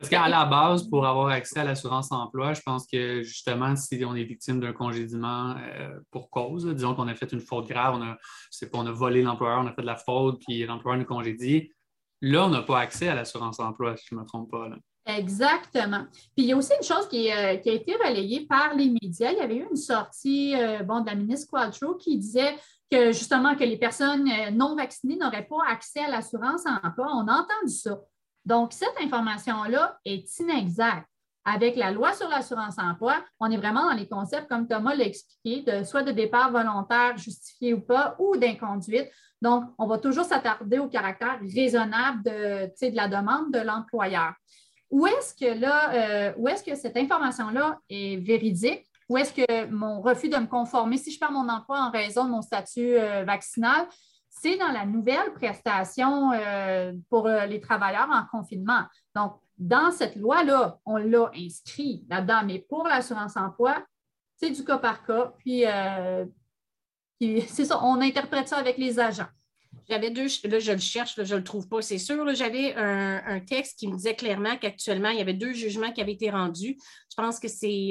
Parce qu'à la base, pour avoir accès à l'assurance emploi, je pense que justement, si on est victime d'un congédiement euh, pour cause, disons qu'on a fait une faute grave, on a, pas, on a volé l'employeur, on a fait de la faute, puis l'employeur nous congédie, là, on n'a pas accès à l'assurance emploi, si je ne me trompe pas. Exactement. Puis il y a aussi une chose qui, euh, qui, a été relayée par les médias. Il y avait eu une sortie euh, bon, de la ministre Quadro qui disait que justement que les personnes non vaccinées n'auraient pas accès à l'assurance emploi. On a entendu ça. Donc, cette information-là est inexacte. Avec la loi sur l'assurance-emploi, on est vraiment dans les concepts, comme Thomas l'a expliqué, de soit de départ volontaire justifié ou pas, ou d'inconduite. Donc, on va toujours s'attarder au caractère raisonnable de, de la demande de l'employeur. Où est-ce que euh, est-ce que cette information-là est véridique? Où est-ce que mon refus de me conformer, si je perds mon emploi en raison de mon statut euh, vaccinal, c'est dans la nouvelle prestation euh, pour euh, les travailleurs en confinement. Donc, dans cette loi-là, on l'a inscrit là-dedans, mais pour l'assurance-emploi, c'est du cas par cas. Puis, euh, c'est ça, on interprète ça avec les agents. J'avais deux, là, je le cherche, je ne le trouve pas, c'est sûr. J'avais un, texte qui me disait clairement qu'actuellement, il y avait deux jugements qui avaient été rendus. Je pense que c'est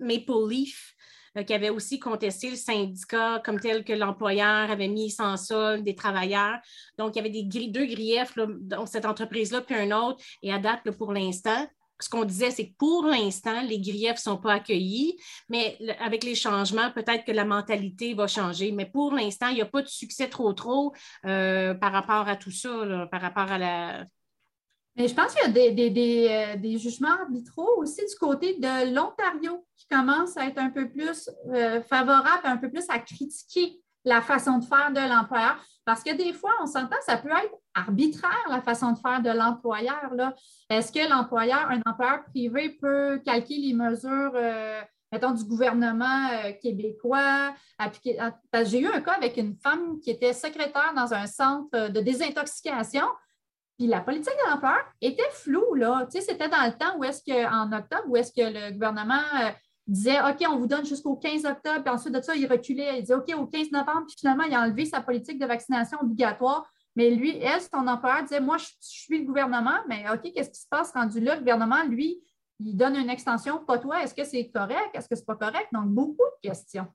Maple Leaf qui avait aussi contesté le syndicat comme tel que l'employeur avait mis sans solde des travailleurs. Donc, il y avait des deux griefs dans cette entreprise-là, puis un autre. Et à date, pour l'instant, ce qu'on disait, c'est que pour l'instant, les griefs ne sont pas accueillis, mais avec les changements, peut-être que la mentalité va changer. Mais pour l'instant, il n'y a pas de succès trop, trop euh, par rapport à tout ça, par rapport à la, mais je pense qu'il y a des, euh, jugements arbitraux aussi du côté de l'Ontario qui commencent à être un peu plus euh, favorables, un peu plus à critiquer la façon de faire de l'employeur. Parce que des fois, on s'entend, ça peut être arbitraire la façon de faire de l'employeur. Est-ce que l'employeur, un employeur privé peut calquer les mesures, euh, mettons, du gouvernement québécois? J'ai eu un cas avec une femme qui était secrétaire dans un centre de désintoxication. Puis la politique de l'employeur était floue, là. Tu sais, c'était dans le temps où est-ce qu'en octobre, où est-ce que le gouvernement euh, disait OK, on vous donne jusqu'au 15 octobre, puis ensuite de ça, il reculait, il disait OK, au 15 novembre, puis finalement, il a enlevé sa politique de vaccination obligatoire. Mais lui, elle, son employeur disait Moi, je, suis le gouvernement, mais OK, qu'est-ce qui se passe? Rendu là? Le gouvernement, lui, il donne une extension, pas toi. Est-ce que c'est correct? Est-ce que ce n'est pas correct? Donc, beaucoup de questions.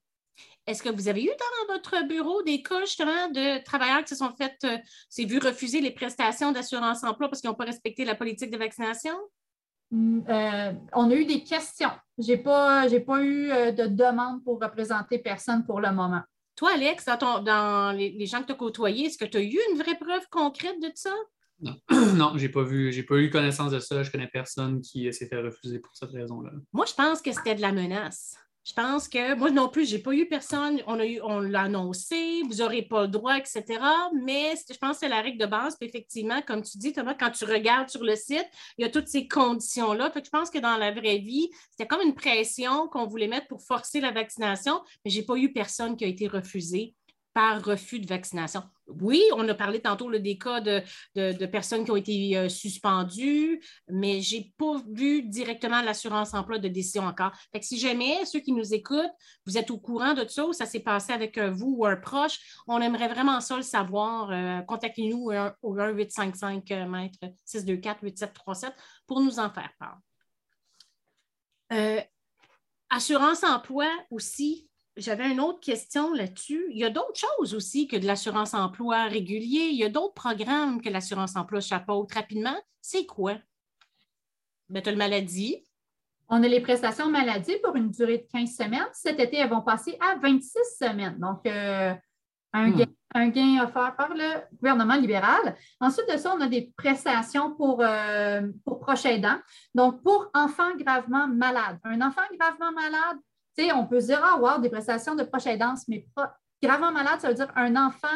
Est-ce que vous avez eu dans votre bureau des cas justement de travailleurs qui se sont fait, euh, c'est vu refuser les prestations d'assurance emploi parce qu'ils n'ont pas respecté la politique de vaccination? Mm, euh, on a eu des questions. Je n'ai pas, pas eu euh, de demande pour représenter personne pour le moment. Toi, Alex, dans, les, gens que tu as côtoyés, est-ce que tu as eu une vraie preuve concrète de ça? Non, non j'ai pas vu, j'ai pas eu connaissance de ça. Je connais personne qui s'est fait refuser pour cette raison-là. Moi, je pense que c'était de la menace. Je pense que moi non plus, je n'ai pas eu personne. On, a eu, on l'a annoncé, vous n'aurez pas le droit, etc. Mais je pense que c'est la règle de base. Puis effectivement, comme tu dis, Thomas, quand tu regardes sur le site, il y a toutes ces conditions-là. je pense que dans la vraie vie, c'était comme une pression qu'on voulait mettre pour forcer la vaccination, mais je n'ai pas eu personne qui a été refusé par refus de vaccination. Oui, on a parlé tantôt des cas de, personnes qui ont été euh, suspendues, mais je n'ai pas vu directement l'assurance emploi de décision encore. Si jamais ceux qui nous écoutent, vous êtes au courant de ça ou ça s'est passé avec euh, vous ou un proche, on aimerait vraiment ça le savoir. Euh, contactez-nous au 1-855 mètres 624 8737 pour nous en faire part. assurance emploi aussi, j'avais une autre question là-dessus. Il y a d'autres choses aussi que de l'assurance emploi régulier. Il y a d'autres programmes que l'assurance emploi chapeaute. Rapidement, c'est quoi? Ben, tu as le maladie. On a les prestations maladie pour une durée de 15 semaines. Cet été, elles vont passer à 26 semaines. Donc, euh, un, hmm. gain, un, gain, offert par le gouvernement libéral. Ensuite de ça, on a des prestations pour, euh, pour proches aidants. Donc, pour enfants gravement malades. Un enfant gravement malade, on peut dire, ah, wow, des prestations de proche aidance, mais gravement malade, ça veut dire un enfant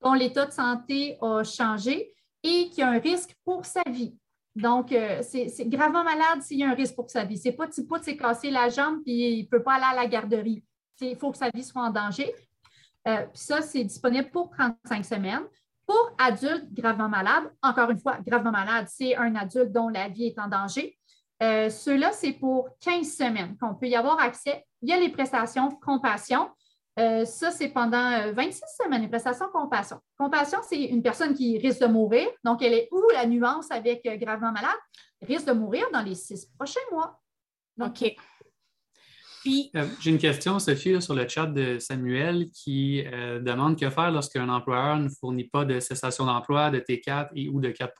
dont l'état de santé a changé et qui a un risque pour sa vie. Donc, euh, c'est gravement malade s'il y a un risque pour sa vie. Ce n'est pas de s'est cassé la jambe et il ne peut pas aller à la garderie. Il faut que sa vie soit en danger. Euh, puis ça, c'est disponible pour 35 semaines. Pour adultes gravement malades, encore une fois, gravement malade, c'est un adulte dont la vie est en danger. Euh, Ceux-là, c'est pour 15 semaines qu'on peut y avoir accès il y a les prestations compassion. Euh, ça, c'est pendant 26 euh, semaines, les prestations compassion. Compassion, c'est une personne qui risque de mourir. Donc, elle est où la nuance avec euh, gravement malade? risque de mourir dans les six prochains mois. OK. Puis... J'ai une question, Sophie, sur le chat de Samuel qui demande que faire lorsqu'un employeur ne fournit pas de cessation d'emploi, de T4 et ou de 4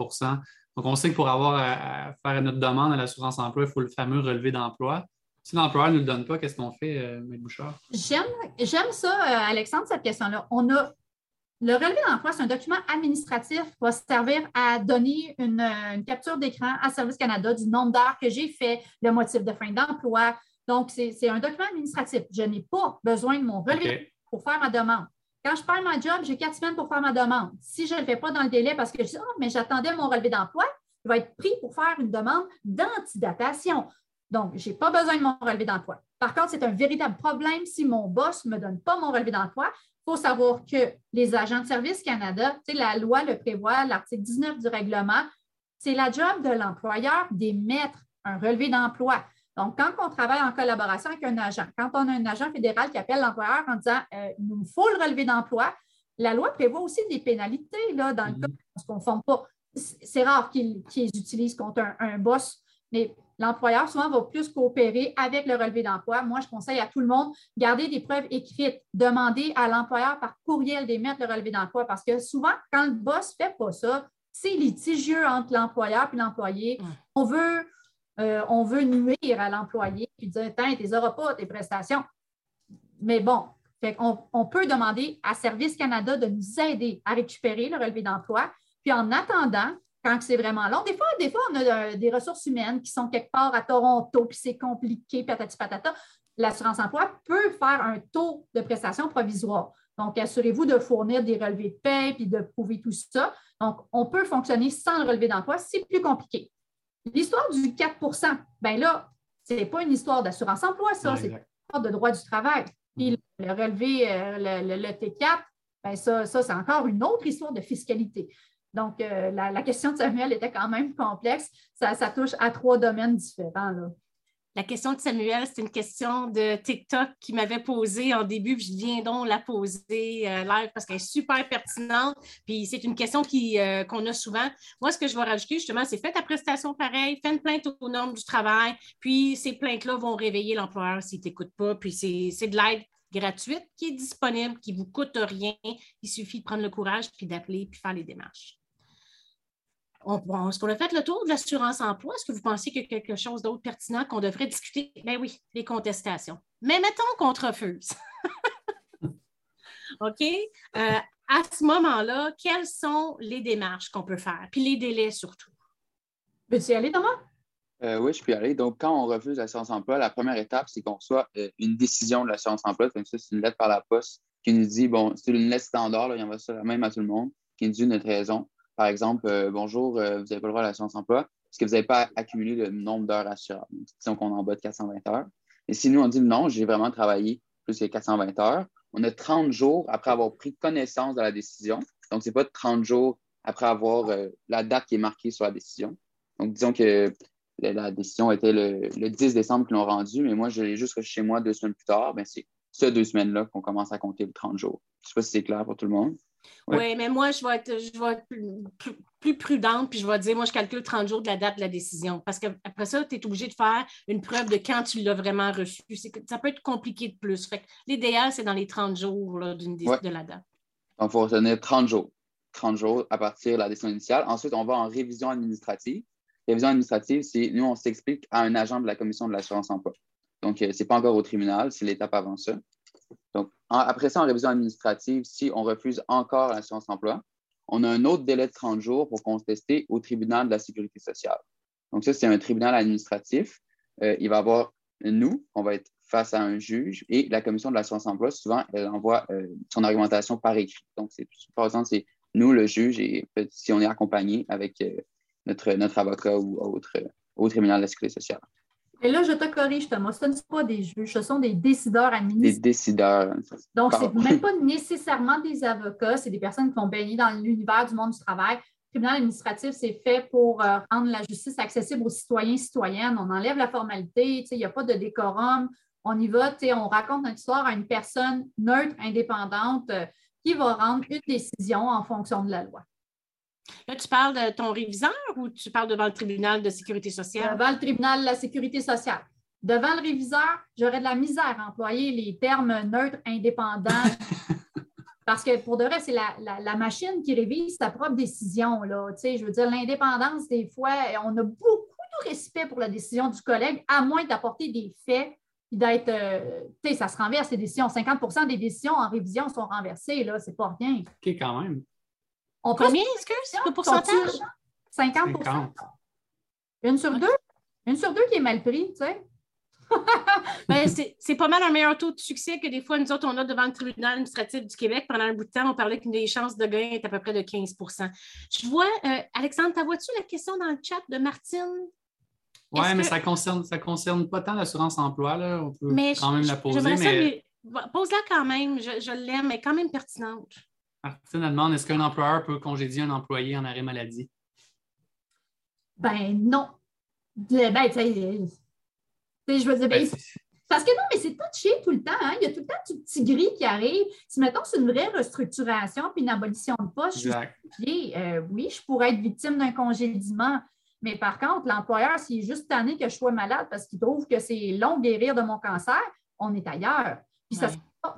Donc, on sait que pour avoir à faire notre demande à l'assurance emploi, il faut le fameux relevé d'emploi. Si l'employeur ne le donne pas, qu'est-ce qu'on fait, euh, M. Bouchard? J'aime ça, euh, Alexandre, cette question-là. On a le relevé d'emploi, c'est un document administratif qui va servir à donner une, euh, capture d'écran à Service Canada du nombre d'heures que j'ai fait, le motif de fin d'emploi. Donc, c'est un document administratif. Je n'ai pas besoin de mon relevé pour faire ma demande. Quand je perds ma job, j'ai quatre semaines pour faire ma demande. Si je ne le fais pas dans le délai parce que je dis, oh, mais j'attendais mon relevé d'emploi, je vais être pris pour faire une demande d'antidatation. Donc, je n'ai pas besoin de mon relevé d'emploi. Par contre, c'est un véritable problème si mon boss ne me donne pas mon relevé d'emploi. Il faut savoir que les agents de service Canada, la loi le prévoit, l'article 19 du règlement, c'est la job de l'employeur d'émettre un relevé d'emploi. Donc, quand on travaille en collaboration avec un agent, quand on a un agent fédéral qui appelle l'employeur en disant euh, il nous faut le relevé d'emploi, la loi prévoit aussi des pénalités là, dans le cas où on ne conforme pas. C'est rare qu'ils utilisent contre un boss, mais l'employeur souvent va plus coopérer avec le relevé d'emploi. Moi, je conseille à tout le monde, garder des preuves écrites, demander à l'employeur par courriel d'émettre le relevé d'emploi parce que souvent, quand le boss ne fait pas ça, c'est litigieux entre l'employeur et l'employé. On veut, euh, on veut nuire à l'employé et dire Tiens, tu n'auras pas tes prestations. Mais bon, on, on, peut demander à Service Canada de nous aider à récupérer le relevé d'emploi. Puis en attendant, quand c'est vraiment long. Des fois, des fois, on a euh, des ressources humaines qui sont quelque part à Toronto, puis c'est compliqué, patati patata. L'assurance emploi peut faire un taux de prestation provisoire. Donc, assurez-vous de fournir des relevés de paie puis de prouver tout ça. Donc, on peut fonctionner sans le relevé d'emploi. C'est plus compliqué. L'histoire du 4% bien là, ce n'est pas une histoire d'assurance emploi, ça, c'est une histoire de droit du travail. Puis le relevé, euh, le, T4, bien ça, ça c'est encore une autre histoire de fiscalité. Donc, euh, la, question de Samuel était quand même complexe. Ça, touche à trois domaines différents. La question de Samuel, c'est une question de TikTok qui m'avait posée en début, je viens donc la poser euh, parce qu'elle est super pertinente. Puis c'est une question euh, qu'on a souvent. Moi, ce que je vais rajouter, justement, c'est faites ta prestation pareil, faites une plainte aux normes du travail, puis ces plaintes-là vont réveiller l'employeur s'il ne t'écoute pas. Puis c'est de l'aide gratuite qui est disponible, qui ne vous coûte rien. Il suffit de prendre le courage, puis d'appeler, puis faire les démarches. On, est-ce qu'on a fait le tour de l'assurance emploi? Est-ce que vous pensez qu'il y a quelque chose d'autre pertinent qu'on devrait discuter? Ben oui, les contestations. Mais mettons qu'on te refuse. OK? Euh, à ce moment-là, quelles sont les démarches qu'on peut faire? Puis les délais surtout. Peux-tu y aller, Thomas? Euh, oui, je peux y aller. Donc, quand on refuse l'assurance emploi, la première étape, c'est qu'on reçoit euh, une décision de l'assurance emploi. Donc, ça, c'est une lettre par la poste qui nous dit, bon, c'est une lettre standard, là, il y en va ça même à tout le monde, qui nous dit notre raison. Par exemple, bonjour, vous n'avez pas le droit à l'assurance emploi parce que vous n'avez pas accumulé le nombre d'heures assurables. disons qu'on est en bas de 420 heures. Et si nous, on dit non, j'ai vraiment travaillé plus que 420 heures, on a 30 jours après avoir pris connaissance de la décision. Donc, ce n'est pas 30 jours après avoir euh, la date qui est marquée sur la décision. Donc, disons que la décision était le, 10 décembre qu'ils l'ont rendue, mais moi, je l'ai juste chez moi deux semaines plus tard. Ben, c'est ces deux semaines-là qu'on commence à compter les 30 jours. Je ne sais pas si c'est clair pour tout le monde. Oui, mais moi, je vais être, je vais être plus, prudente, puis je vais dire, moi, je calcule 30 jours de la date de la décision. Parce qu'après ça, tu es obligé de faire une preuve de quand tu l'as vraiment reçu. ça peut être compliqué de plus. l'idéal, c'est dans les 30 jours de la date. Donc, il faut retenir 30 jours. 30 jours à partir de la décision initiale. Ensuite, on va en révision administrative. Révision administrative, c'est nous, on s'explique à un agent de la commission de l'assurance emploi. Donc, euh, ce n'est pas encore au tribunal, c'est l'étape avant ça. Donc, après ça, en révision administrative, si on refuse encore l'assurance emploi, on a un autre délai de 30 jours pour contester au tribunal de la sécurité sociale. Donc, ça, c'est un tribunal administratif. Euh, il va avoir, nous, on va être face à un juge et la commission de l'assurance emploi, souvent, elle envoie euh, son argumentation par écrit. Donc, c'est, par exemple, c'est nous, le juge, et si on est accompagné avec euh, notre, notre avocat ou autre au tribunal de la sécurité sociale. Et là, je te corrige, Thomas, ce ne sont pas des juges, ce sont des décideurs administratifs. Des décideurs. Donc, ce n'est même pas nécessairement des avocats, c'est des personnes qui vont baigner dans l'univers du monde du travail. Le tribunal administratif, c'est fait pour euh, rendre la justice accessible aux citoyens et citoyennes. On enlève la formalité, il n'y a pas de décorum. On y va, on raconte notre histoire à une personne neutre, indépendante, euh, qui va rendre une décision en fonction de la loi. Là, tu parles de ton réviseur ou tu parles devant le tribunal de sécurité sociale? Devant le tribunal de la sécurité sociale. Devant le réviseur, j'aurais de la misère à employer les termes neutres, indépendants. parce que pour de vrai, c'est la, machine qui révise sa propre décision. Là. je veux dire, l'indépendance, des fois, on a beaucoup de respect pour la décision du collègue, à moins d'apporter des faits d'être. Euh, ça se renverse les décisions. 50% des décisions en révision sont renversées, là, c'est pas rien. OK, quand même. On Combien, excuse, le pourcentage? 50, Une sur deux? Une sur deux qui est mal pris, tu sais. Ben, c'est pas mal un meilleur taux de succès que des fois, nous autres, on a devant le tribunal administratif du Québec. Pendant un bout de temps, on parlait qu'une des chances de gain est à peu près de 15% Je vois, euh, Alexandre, t'as vois-tu la question dans le chat de Martine? Oui, mais ça ne concerne, ça concerne pas tant l'assurance emploi. Là. On peut quand même la poser. Mais... Pose-la quand même, je, je l'aime, mais quand même pertinente. Martine demande est-ce qu'un employeur peut congédier un employé en arrêt maladie? Ben non. Ben, tu sais, je veux dire, ben, ben parce que non, mais c'est touché tout le temps. Hein? Il y a tout le temps du petit gris qui arrive. Si, mettons, c'est une vraie restructuration puis une abolition de poste, je suis euh, oui, je pourrais être victime d'un congédiement. Mais par contre, l'employeur, s'il est juste tanné que je sois malade parce qu'il trouve que c'est long de guérir de mon cancer, on est ailleurs. Puis ça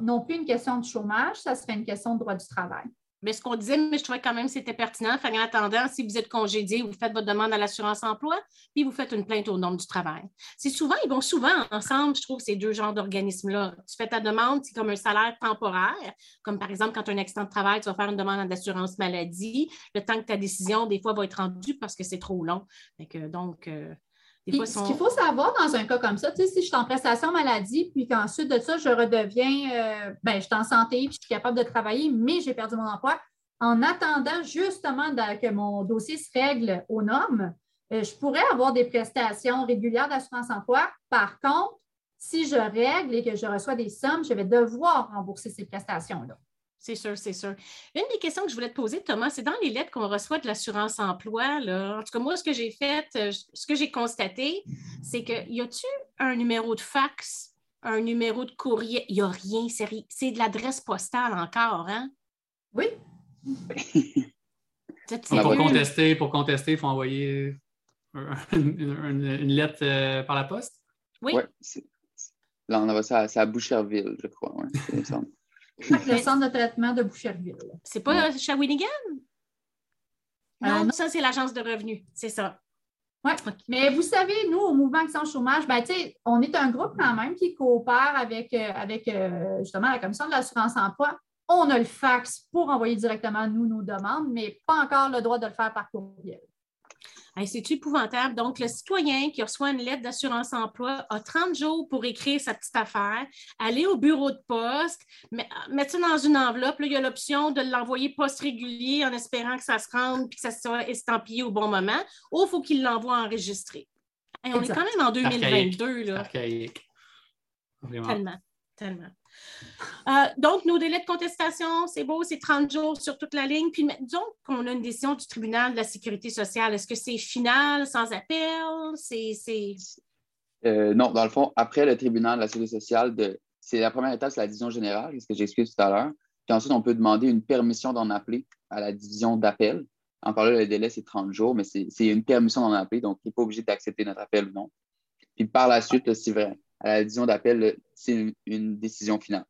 non plus une question de chômage, ça serait une question de droit du travail. Mais ce qu'on disait, mais je trouvais quand même que c'était pertinent. en attendant, si vous êtes congédié, vous faites votre demande à l'assurance emploi, puis vous faites une plainte au nom du travail. C'est souvent, ils vont souvent ensemble, je trouve, ces deux genres d'organismes-là. Tu fais ta demande, c'est comme un salaire temporaire, comme par exemple, quand tu as un accident de travail, tu vas faire une demande d'assurance maladie. Le temps que ta décision, des fois, va être rendue parce que c'est trop long. donc, euh, ce qu'il faut savoir dans un cas comme ça, si je suis en prestation maladie, puis qu'ensuite de ça, je redeviens, euh, ben, je suis en santé, puis je suis capable de travailler, mais j'ai perdu mon emploi, en attendant justement que mon dossier se règle aux normes, euh, je pourrais avoir des prestations régulières d'assurance emploi. Par contre, si je règle et que je reçois des sommes, je vais devoir rembourser ces prestations-là. C'est sûr, c'est sûr. Une des questions que je voulais te poser, Thomas, c'est dans les lettres qu'on reçoit de l'assurance emploi. Là. En tout cas, moi, ce que j'ai fait, euh, ce que j'ai constaté, c'est que y a-tu un numéro de fax, un numéro de courrier? Il n'y a rien, c'est de l'adresse postale encore, hein? Oui. pour, contester, pour contester, il faut envoyer une, lettre euh, par la poste? Oui. Ouais, là, on a ça à, Boucherville, je crois. Le centre de traitement de Boucherville. C'est pas Shawinigan? Non, ça, c'est l'agence de revenus, c'est ça. Oui, mais vous savez, nous, au Mouvement Action Chômage, ben, on est un groupe quand même qui coopère avec, euh, avec euh, justement la Commission de l'assurance emploi. On a le fax pour envoyer directement, nous, nos demandes, mais pas encore le droit de le faire par courriel c'est épouvantable. Donc, le citoyen qui reçoit une lettre d'assurance-emploi a 30 jours pour écrire sa petite affaire, aller au bureau de poste, mettre ça dans une enveloppe. Là, il y a l'option de l'envoyer poste régulier en espérant que ça se rende et que ça soit estampillé au bon moment, ou il faut qu'il l'envoie enregistré. on est quand même en 2022. Là. Tellement, tellement. Euh, donc, nos délais de contestation, c'est beau, c'est 30 jours sur toute la ligne. Puis, disons qu'on a une décision du tribunal de la sécurité sociale. Est-ce que c'est final, sans appel? C'est. Euh, non, dans le fond, après le tribunal de la sécurité sociale, c'est la première étape, c'est la division générale, ce que j'ai expliqué tout à l'heure. Puis ensuite, on peut demander une permission d'en appeler à la division d'appel. Encore là, le délai, c'est 30 jours, mais c'est une permission d'en appeler, donc il n'est pas obligé d'accepter notre appel ou non. Puis par la suite, c'est vrai, à la division d'appel, c'est une, décision finale.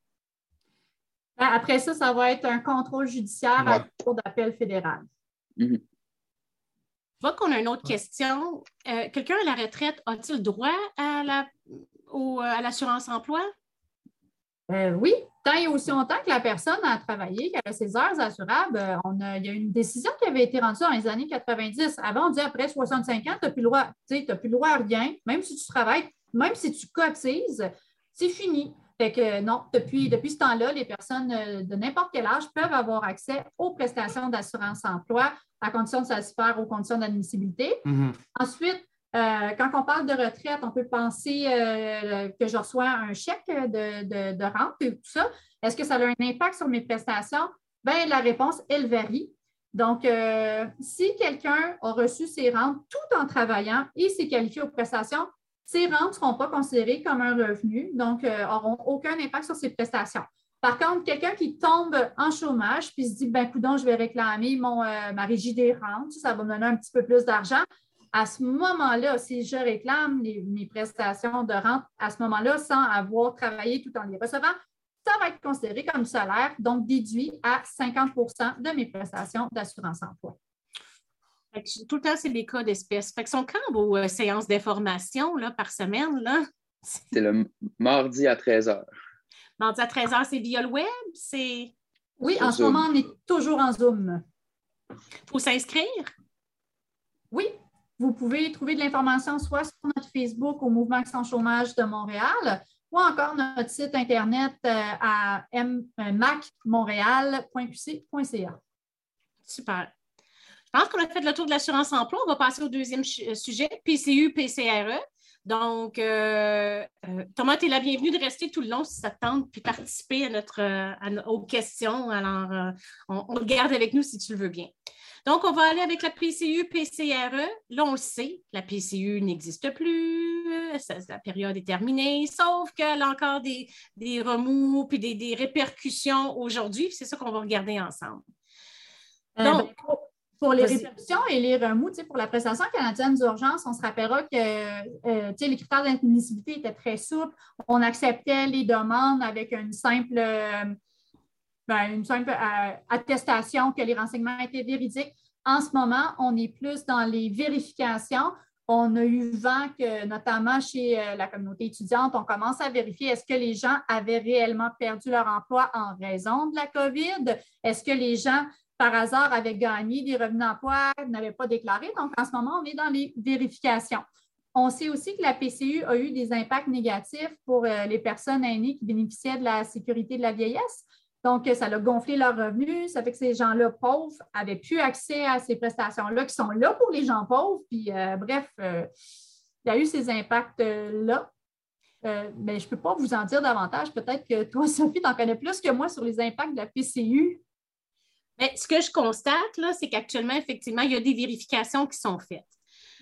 Ben, après ça, ça va être un contrôle judiciaire à la Cour d'appel fédéral. Mhm. Je vois qu'on a une autre question. Euh, quelqu'un à la retraite a-t-il droit à la, à l'assurance emploi? Euh, oui, tant et aussi longtemps que la personne a travaillé, qu'elle a ses heures assurables, euh, on a, il y a une décision qui avait été rendue dans les années 90. Avant, on disait après 65 ans, tu n'as plus, le droit, plus le droit à rien, même si tu travailles, même si tu cotises, c'est fini. Fait que non, depuis, depuis ce temps-là, les personnes euh, de n'importe quel âge peuvent avoir accès aux prestations d'assurance-emploi à condition de satisfaire aux conditions d'admissibilité. Mm-hmm. Ensuite, euh, quand on parle de retraite, on peut penser euh, que je reçois un chèque de, rente et tout ça. Est-ce que ça a un impact sur mes prestations? Bien, la réponse, elle varie. Donc, si quelqu'un a reçu ses rentes tout en travaillant et s'est qualifié aux prestations, ces rentes ne seront pas considérées comme un revenu, donc n'auront euh, aucun impact sur ses prestations. Par contre, quelqu'un qui tombe en chômage puis se dit, ben coudon, je vais réclamer mon, euh, ma régie des rentes, ça va me donner un petit peu plus d'argent. À ce moment-là, si je réclame mes prestations de rente à ce moment-là sans avoir travaillé tout en les recevant, ça va être considéré comme salaire, donc déduit à 50% de mes prestations d'assurance-emploi tout le temps, c'est des cas d'espèces. Fait que sont quand vos euh, séances d'information par semaine? Là? C'est le mardi à 13 h. Mardi à 13 h, c'est via le web? C'est... Oui, en ce moment, on est toujours en Zoom. Il faut s'inscrire? Oui, vous pouvez trouver de l'information soit sur notre Facebook au Mouvement Action Chômage de Montréal ou encore notre site Internet euh, à macmontréal.qc.ca. Super. Je pense qu'on a fait le tour de l'assurance emploi. On va passer au deuxième euh, sujet, PCU, PCRE. Donc, euh, euh, Thomas, tu es la bienvenue de rester tout le long si ça te tente, puis participer à notre, aux questions. Alors, on, on, le garde avec nous si tu le veux bien. Donc, on va aller avec la PCU, PCRE. Là, on le sait, la PCU n'existe plus, la période est terminée, sauf qu'elle a encore des, remous puis des, répercussions aujourd'hui. C'est ça qu'on va regarder ensemble. Donc, pour les répercussions et les remous, pour la prestation canadienne d'urgence, on se rappellera que euh, les critères d'admissibilité étaient très souples. On acceptait les demandes avec une simple, euh, ben, une simple euh, attestation que les renseignements étaient véridiques. En ce moment, on est plus dans les vérifications. On a eu vent que, notamment chez la communauté étudiante, on commence à vérifier est-ce que les gens avaient réellement perdu leur emploi en raison de la COVID? Est-ce que les gens par hasard avaient gagné des revenus d'emploi, n'avaient pas déclaré. Donc, en ce moment, on est dans les vérifications. On sait aussi que la PCU a eu des impacts négatifs pour euh, les personnes aînées qui bénéficiaient de la sécurité de la vieillesse. Donc, ça a gonflé leurs revenus. Ça fait que ces gens-là pauvres avaient plus accès à ces prestations-là qui sont là pour les gens pauvres. Puis, euh, bref, euh, il y a eu ces impacts-là. mais je ne peux pas vous en dire davantage. Peut-être que toi, Sophie, tu en connais plus que moi sur les impacts de la PCU mais ce que je constate, là, c'est qu'actuellement, effectivement, il y a des vérifications qui sont faites.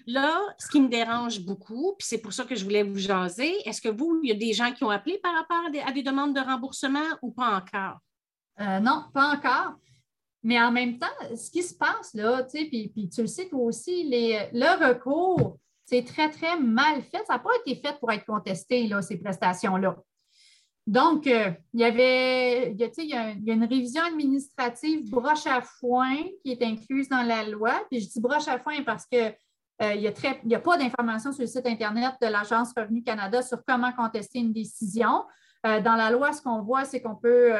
Là, ce qui me dérange beaucoup, puis c'est pour ça que je voulais vous jaser, est-ce que vous, il y a des gens qui ont appelé par rapport à des, demandes de remboursement ou pas encore? Euh, non, pas encore. Mais en même temps, ce qui se passe là, tu sais, puis, puis, tu le sais toi aussi, les, le recours, c'est très, très mal fait. Ça n'a pas été fait pour être contesté, là, ces prestations-là. Donc, il y avait, il y, a, il y, a, une révision administrative broche à foin qui est incluse dans la loi. Puis je dis broche à foin parce que il n'y a, a, pas d'informations sur le site Internet de l'Agence Revenu Canada sur comment contester une décision. dans la loi, ce qu'on voit, c'est qu'on peut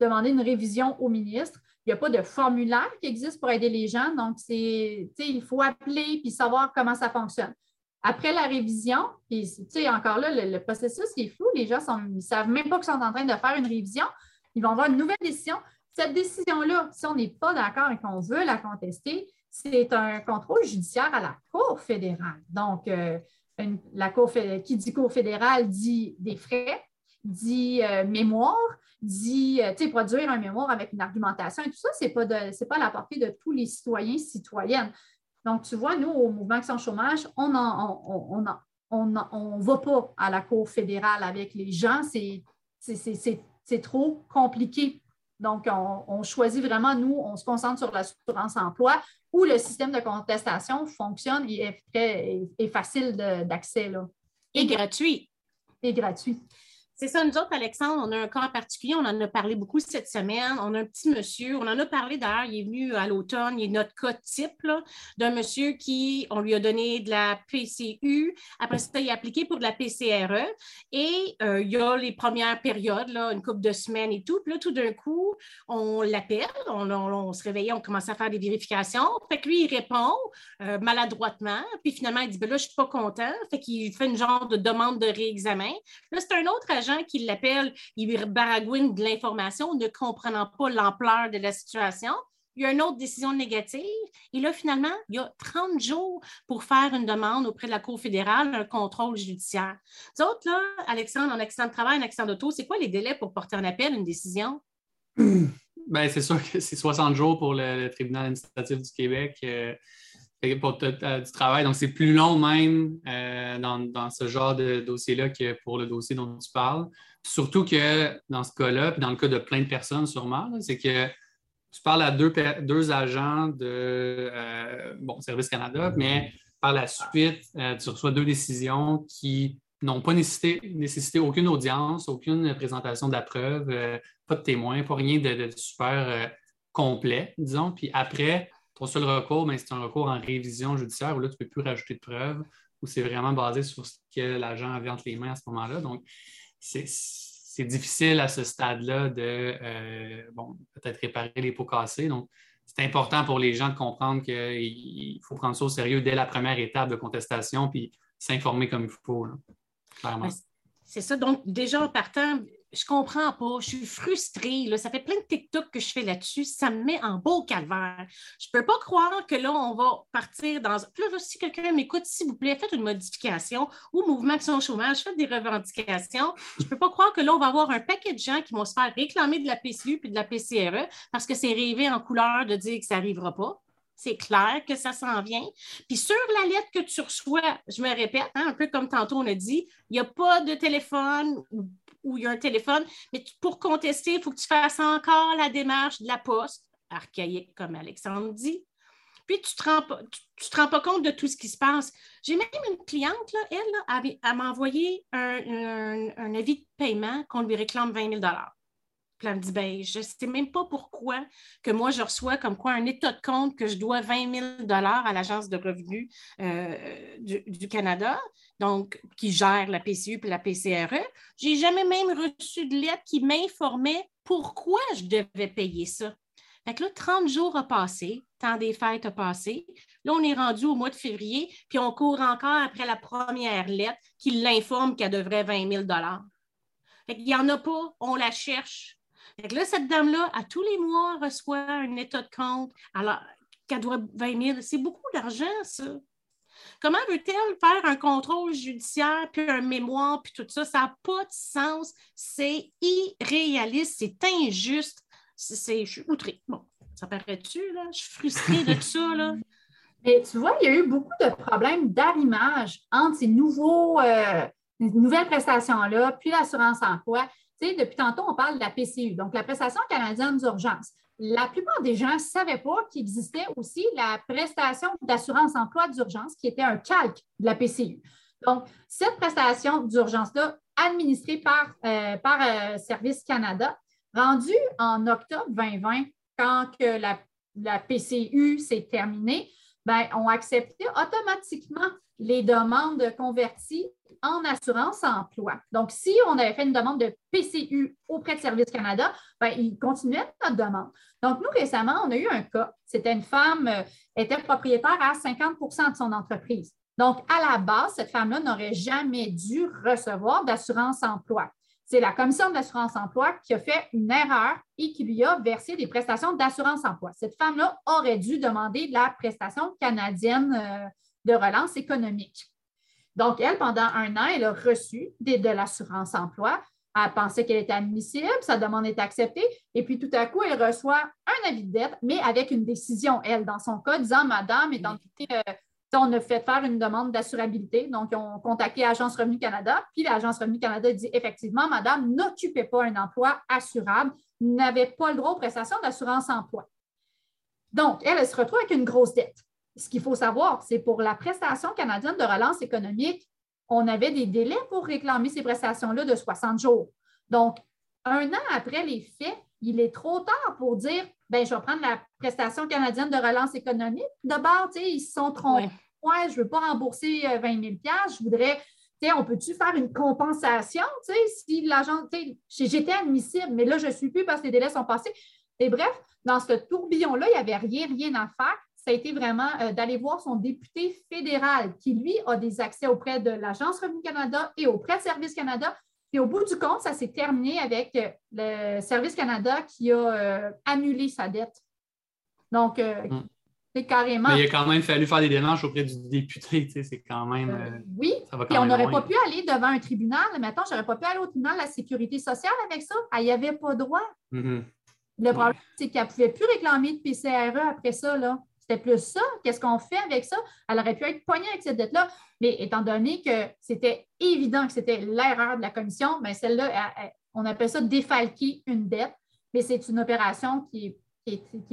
demander une révision au ministre. Il n'y a pas de formulaire qui existe pour aider les gens. Donc, c'est, il faut appeler puis savoir comment ça fonctionne. Après la révision, puis encore là, le, processus est flou. Les gens ne savent même pas qu'ils sont en train de faire une révision. Ils vont avoir une nouvelle décision. Cette décision-là, si on n'est pas d'accord et qu'on veut la contester, c'est un contrôle judiciaire à la Cour fédérale. Donc, euh, la cour, qui dit Cour fédérale dit des frais, dit euh, mémoire, dit euh, produire un mémoire avec une argumentation et tout ça, ce n'est pas, pas à la portée de tous les citoyens, citoyennes. Donc, tu vois, nous, au Mouvement Action Chômage, on ne on, on, on, va pas à la Cour fédérale avec les gens, c'est trop compliqué. Donc, on, choisit vraiment, nous, on se concentre sur l'assurance emploi où le système de contestation fonctionne et est, très, est facile d'accès. Et gratuit. Et gratuit. C'est ça, nous autres, Alexandre, on a un cas particulier, on en a parlé beaucoup cette semaine. On a un petit monsieur, on en a parlé d'ailleurs, il est venu à l'automne, il est notre cas type d'un monsieur qui, on lui a donné de la PCU, après ça, il a appliqué pour de la PCRE et euh, il y a les premières périodes, là, une couple de semaines et tout. Puis là, tout d'un coup, on l'appelle, on, se réveillait, on commençait à faire des vérifications. Fait que lui, il répond euh, maladroitement, puis finalement, il dit ben là, je ne suis pas content. Fait qu'il fait une genre de demande de réexamen. Là, c'est un autre agent qui l'appellent, il baragouine de l'information, ne comprenant pas l'ampleur de la situation. Il y a une autre décision négative. Et là, finalement, il y a 30 jours pour faire une demande auprès de la Cour fédérale, un contrôle judiciaire. D'autres, là, Alexandre, en accident de travail, en accident d'auto, c'est quoi les délais pour porter un appel, une décision? Bien, c'est sûr que c'est 60 jours pour le, tribunal administratif du Québec. Euh, pour du travail. Donc, c'est plus long même euh, dans, ce genre de dossier-là que pour le dossier dont tu parles. Surtout que dans ce cas-là, puis dans le cas de plein de personnes sûrement, c'est que tu parles à deux, deux agents de euh, bon, Service Canada, mais par la suite, euh, tu reçois deux décisions qui n'ont pas nécessité, nécessité, aucune audience, aucune présentation de la preuve, pas de témoins, pas rien de super complet, disons. Puis après, ton seul recours, mais c'est un recours en révision judiciaire où là, tu ne peux plus rajouter de preuves, où c'est vraiment basé sur ce que l'agent avait entre les mains à ce moment-là. Donc, c'est difficile à ce stade-là de euh, bon, peut-être réparer les pots cassés. Donc, c'est important pour les gens de comprendre qu'il faut prendre ça au sérieux dès la première étape de contestation puis s'informer comme il faut, clairement. C'est ça. Donc, déjà en partant, je comprends pas, je suis frustrée. Ça fait plein de TikTok que je fais là-dessus. Ça me met en beau calvaire. Je peux pas croire que là, on va partir dans. Puis là, si quelqu'un m'écoute, s'il vous plaît, faites une modification ou Mouvement Action Chômage, faites des revendications. Je peux pas croire que là, on va avoir un paquet de gens qui vont se faire réclamer de la PCU et de la PCRE parce que c'est rêvé en couleur de dire que ça n'arrivera pas c'est clair que ça s'en vient. Puis sur la lettre que tu reçois, je me répète, hein, un peu comme tantôt on a dit, il n'y a pas de téléphone où il y a un téléphone, mais pour contester, il faut que tu fasses encore la démarche de la poste, archaïque comme Alexandre dit. Puis tu ne te, rends pas, compte de tout ce qui se passe. J'ai même une cliente, là, elle, elle, m'a envoyé un, avis de paiement qu'on lui réclame 20 000 puis elle me dit, ben, je ne sais même pas pourquoi que moi, je reçois comme quoi un état de compte que je dois 20 000 à l'Agence de revenus euh, du, Canada, donc qui gère la PCU et la PCRE. Je n'ai jamais même reçu de lettre qui m'informait pourquoi je devais payer ça. Fait là, 30 jours ont passé, temps des fêtes a passé. Là, on est rendu au mois de février, puis on court encore après la première lettre qui l'informe qu'elle devrait 20 000 Fait qu'il n'y en a pas, on la cherche là, cette dame-là, à tous les mois, reçoit un état de compte alors qu'elle doit 20 000. C'est beaucoup d'argent, ça. Comment veut-elle faire un contrôle judiciaire, puis un mémoire, puis tout ça? Ça n'a pas de sens. C'est irréaliste, c'est injuste. C'est, je suis outrée. Bon, ça paraît-tu, là? Je suis frustrée de ça, là. Mais tu vois, il y a eu beaucoup de problèmes d'arrimage entre ces nouveaux, euh, nouvelles prestations-là, puis l'assurance emploi depuis tantôt, on parle de la PCU, donc la prestation canadienne d'urgence. La plupart des gens ne savaient pas qu'il existait aussi la prestation d'assurance emploi d'urgence qui était un calque de la PCU. Donc, cette prestation d'urgence-là administrée par, par Service Canada. Rendu en octobre 2020, quand la, la PCU s'est terminée, ben, ont accepté automatiquement les demandes converties en assurance emploi. Donc, si on avait fait une demande de PCU auprès de Service Canada, ben, ils continuaient notre demande. Donc, nous, récemment, on a eu un cas. C'était une femme, euh, était propriétaire à 50% de son entreprise. Donc, à la base, cette femme-là n'aurait jamais dû recevoir d'assurance emploi. C'est la commission d'assurance emploi qui a fait une erreur et qui lui a versé des prestations d'assurance emploi. Cette femme-là aurait dû demander la prestation canadienne euh, de relance économique. Donc, elle, pendant un an, elle a reçu de l'assurance emploi. Elle pensait qu'elle était admissible, sa demande est acceptée, et puis tout à coup, elle reçoit un avis de dette, mais avec une décision, elle, dans son cas, disant Madame, étant donné euh, on a fait faire une demande d'assurabilité. Donc, ils ont contacté l'Agence Revenu Canada. Puis l'Agence Revenu Canada dit effectivement, Madame, n'occupez pas un emploi assurable, n'avez pas le droit aux prestations d'assurance emploi. Donc, elle, elle se retrouve avec une grosse dette ce qu'il faut savoir, c'est pour la prestation canadienne de relance économique, on avait des délais pour réclamer ces prestations-là de 60 jours. Donc, un an après les faits, il est trop tard pour dire ben, je vais prendre la prestation canadienne de relance économique. D'abord, ils se sont trompés. Ouais. je ne veux pas rembourser 20 euh, 000 Je voudrais, on peut-tu faire une compensation? Si l'agent, j'étais admissible, mais là, je ne suis plus parce que les délais sont passés. Et bref, dans ce tourbillon-là, il n'y avait rien, rien à faire ça a été vraiment euh, d'aller voir son député fédéral qui, lui, a des accès auprès de l'Agence Revenu Canada et auprès de Service Canada. Et au bout du compte, ça s'est terminé avec euh, le Service Canada qui a euh, annulé sa dette. Donc, hmm. c'est carrément. Mais il a quand même fallu faire des démarches auprès du député, tu sais, c'est quand même. oui, et on n'aurait pas pu aller devant un tribunal. Maintenant, je n'aurais pas pu aller au tribunal de la sécurité sociale avec ça. Elle n'y avait pas droit. Mm-hmm. Le problème, c'est qu'elle ne pouvait plus réclamer de PCRE après ça. Là. C'était plus ça. Qu'est-ce qu'on fait avec ça? Elle aurait pu être poignée avec cette dette-là, mais étant donné que c'était évident que c'était l'erreur de la commission, bien celle-là, on appelle ça défalquer une dette, mais c'est une opération qui est,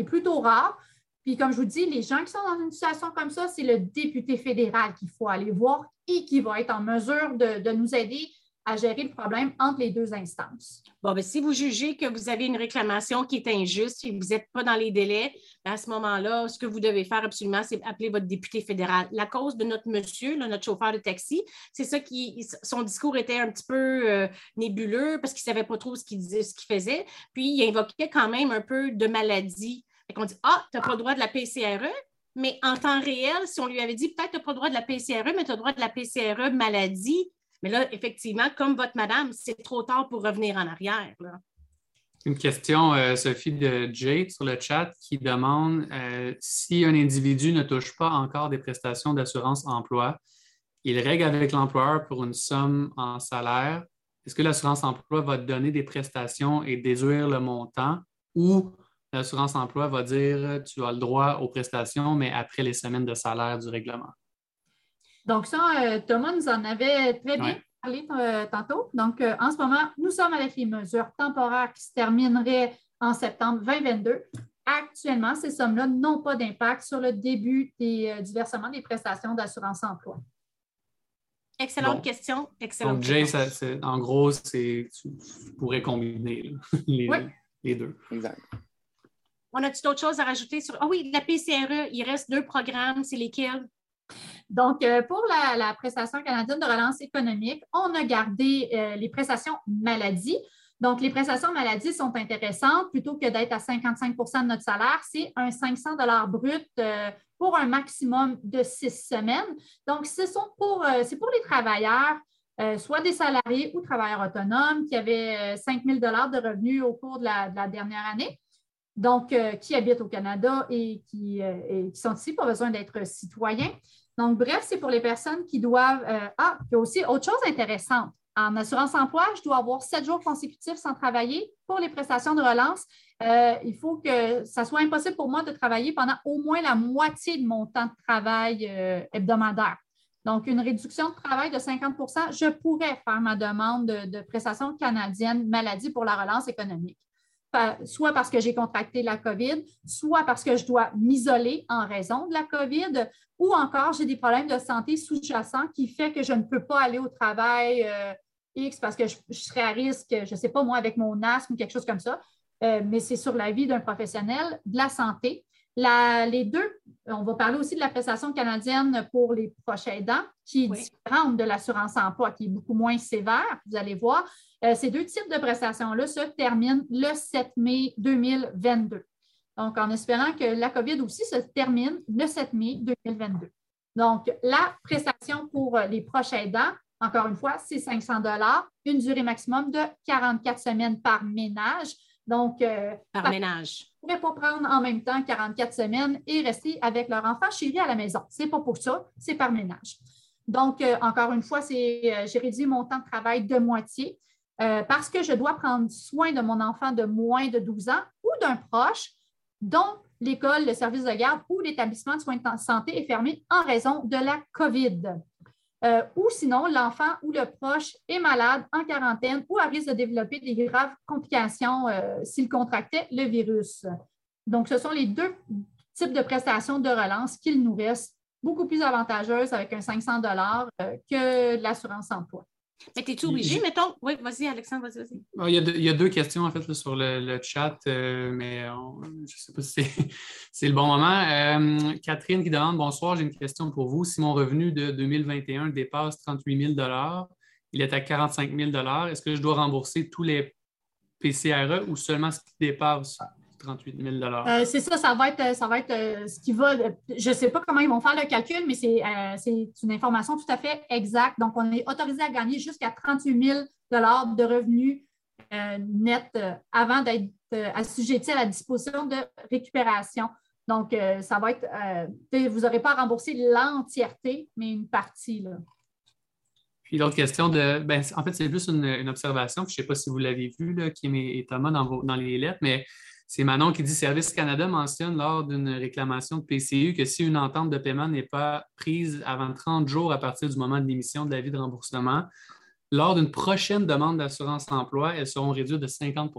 plutôt rare. Puis, comme je vous dis, les gens qui sont dans une situation comme ça, c'est le député fédéral qu'il faut aller voir et qui va être en mesure de nous aider à gérer le problème entre les deux instances. Bon, bien, si vous jugez que vous avez une réclamation qui est injuste et que vous n'êtes pas dans les délais, ben, à ce moment-là, ce que vous devez faire absolument, c'est appeler votre député fédéral. La cause de notre monsieur, notre chauffeur de taxi, c'est ça qui, son discours était un petit peu euh, nébuleux parce qu'il ne savait pas trop ce qu'il disait, ce qu'il faisait. Puis, il invoquait quand même un peu de maladie. On dit Ah, tu n'as pas le droit de la PCRE, mais en temps réel, si on lui avait dit peut-être tu n'as pas le droit de la PCRE, mais tu as le droit de la PCRE maladie, mais là, effectivement, comme votre madame, c'est trop tard pour revenir en arrière. Une question, euh, Sophie, de Jade sur le chat qui demande euh, si un individu ne touche pas encore des prestations d'assurance emploi, il règle avec l'employeur pour une somme en salaire. Est-ce que l'assurance emploi va donner des prestations et déduire le montant ou l'assurance emploi va dire tu as le droit aux prestations, mais après les semaines de salaire du règlement? Donc, ça, euh, Thomas nous en avait très bien parlé euh, tantôt. Donc, euh, en ce moment, nous sommes avec les mesures temporaires qui se termineraient en septembre 2022. Actuellement, ces sommes-là n'ont pas d'impact sur le début des, du versement des prestations d'assurance emploi. Excellente question. Excellente Donc, Jay, en gros, tu, pourrais combiner les, deux. Exact. On a-tu d'autres choses à rajouter sur. Ah oui, la PCRE, il reste deux programmes, c'est lesquels? Donc, euh, pour la, prestation canadienne de relance économique, on a gardé euh, les prestations maladie. Donc, les prestations maladie sont intéressantes. Plutôt que d'être à 55% de notre salaire, c'est un 500 brut euh, pour un maximum de six semaines. Donc, ce sont pour, c'est pour les travailleurs, soit des salariés ou travailleurs autonomes qui avaient 5 000 de revenus au cours de la, dernière année. Donc, qui habitent au Canada et qui, et qui sont ici, pas besoin d'être citoyens. Donc, bref, c'est pour les personnes qui doivent. Euh, ah, il y a aussi autre chose intéressante. En assurance emploi, je dois avoir sept jours consécutifs sans travailler. Pour les prestations de relance, euh, il faut que ça soit impossible pour moi de travailler pendant au moins la moitié de mon temps de travail euh, hebdomadaire. Donc, une réduction de travail de 50% je pourrais faire ma demande de, de prestation canadienne maladie pour la relance économique soit parce que j'ai contracté la COVID, soit parce que je dois m'isoler en raison de la COVID, ou encore j'ai des problèmes de santé sous-jacents qui fait que je ne peux pas aller au travail euh, X parce que je, serais à risque, je ne sais pas moi, avec mon asthme ou quelque chose comme ça, euh, mais c'est sur la vie d'un professionnel de la santé. Les deux, on va parler aussi de la prestation canadienne pour les proches aidants, qui est différente de l'assurance emploi, qui est beaucoup moins sévère, vous allez voir. Euh, ces deux types de prestations-là se terminent le 7 mai 2022. Donc, en espérant que la COVID aussi se termine le 7 mai 2022. Donc, la prestation pour les proches aidants, encore une fois, c'est 500 une durée maximum de 44 semaines par ménage. Donc, euh, par ménage. Ils ne pourraient pas prendre en même temps 44 semaines et rester avec leur enfant chéri à la maison. Ce n'est pas pour ça, c'est par ménage. Donc, euh, encore une fois, euh, j'ai réduit mon temps de travail de moitié parce que je dois prendre soin de mon enfant de moins de 12 ans ou d'un proche dont l'école, le service de garde ou l'établissement de soins de santé est fermé en raison de la COVID. Euh, ou sinon, l'enfant ou le proche est malade en quarantaine ou a risque de développer des graves complications euh, s'il contractait le virus. Donc, ce sont les deux types de prestations de relance qu'il nous reste, beaucoup plus avantageuses avec un 500 euh, que l'assurance emploi. Mais es-tu obligé, mettons? Oui, vas-y, Alexandre, vas-y, vas-y. Ah, il, y a deux, questions, en fait, sur le, chat, euh, mais je ne sais pas si c'est le bon moment. Euh, Catherine qui demande Bonsoir, j'ai une question pour vous. Si mon revenu de 2021 dépasse 38 000 il est à 45 000 est-ce que je dois rembourser tous les PCRE ou seulement ce qui dépasse? 38 000 euh, C'est ça, ça va être, ça va être euh, ce qui va. Je ne sais pas comment ils vont faire le calcul, mais euh, c'est une information tout à fait exacte. Donc, on est autorisé à gagner jusqu'à 38 000 de revenus nets avant d'être assujetti à la disposition de récupération. Donc, ça va être. vous n'aurez pas à rembourser l'entièreté, mais une partie. Là. Puis l'autre question de. Ben, en fait, c'est plus une, observation. Je ne sais pas si vous l'avez vu, là, Kim et Thomas, dans, dans les lettres, mais c'est Manon qui dit Service Canada mentionne lors d'une réclamation de PCU que si une entente de paiement n'est pas prise avant 30 jours à partir du moment de l'émission de l'avis de remboursement, lors d'une prochaine demande d'assurance emploi, elles seront réduites de 50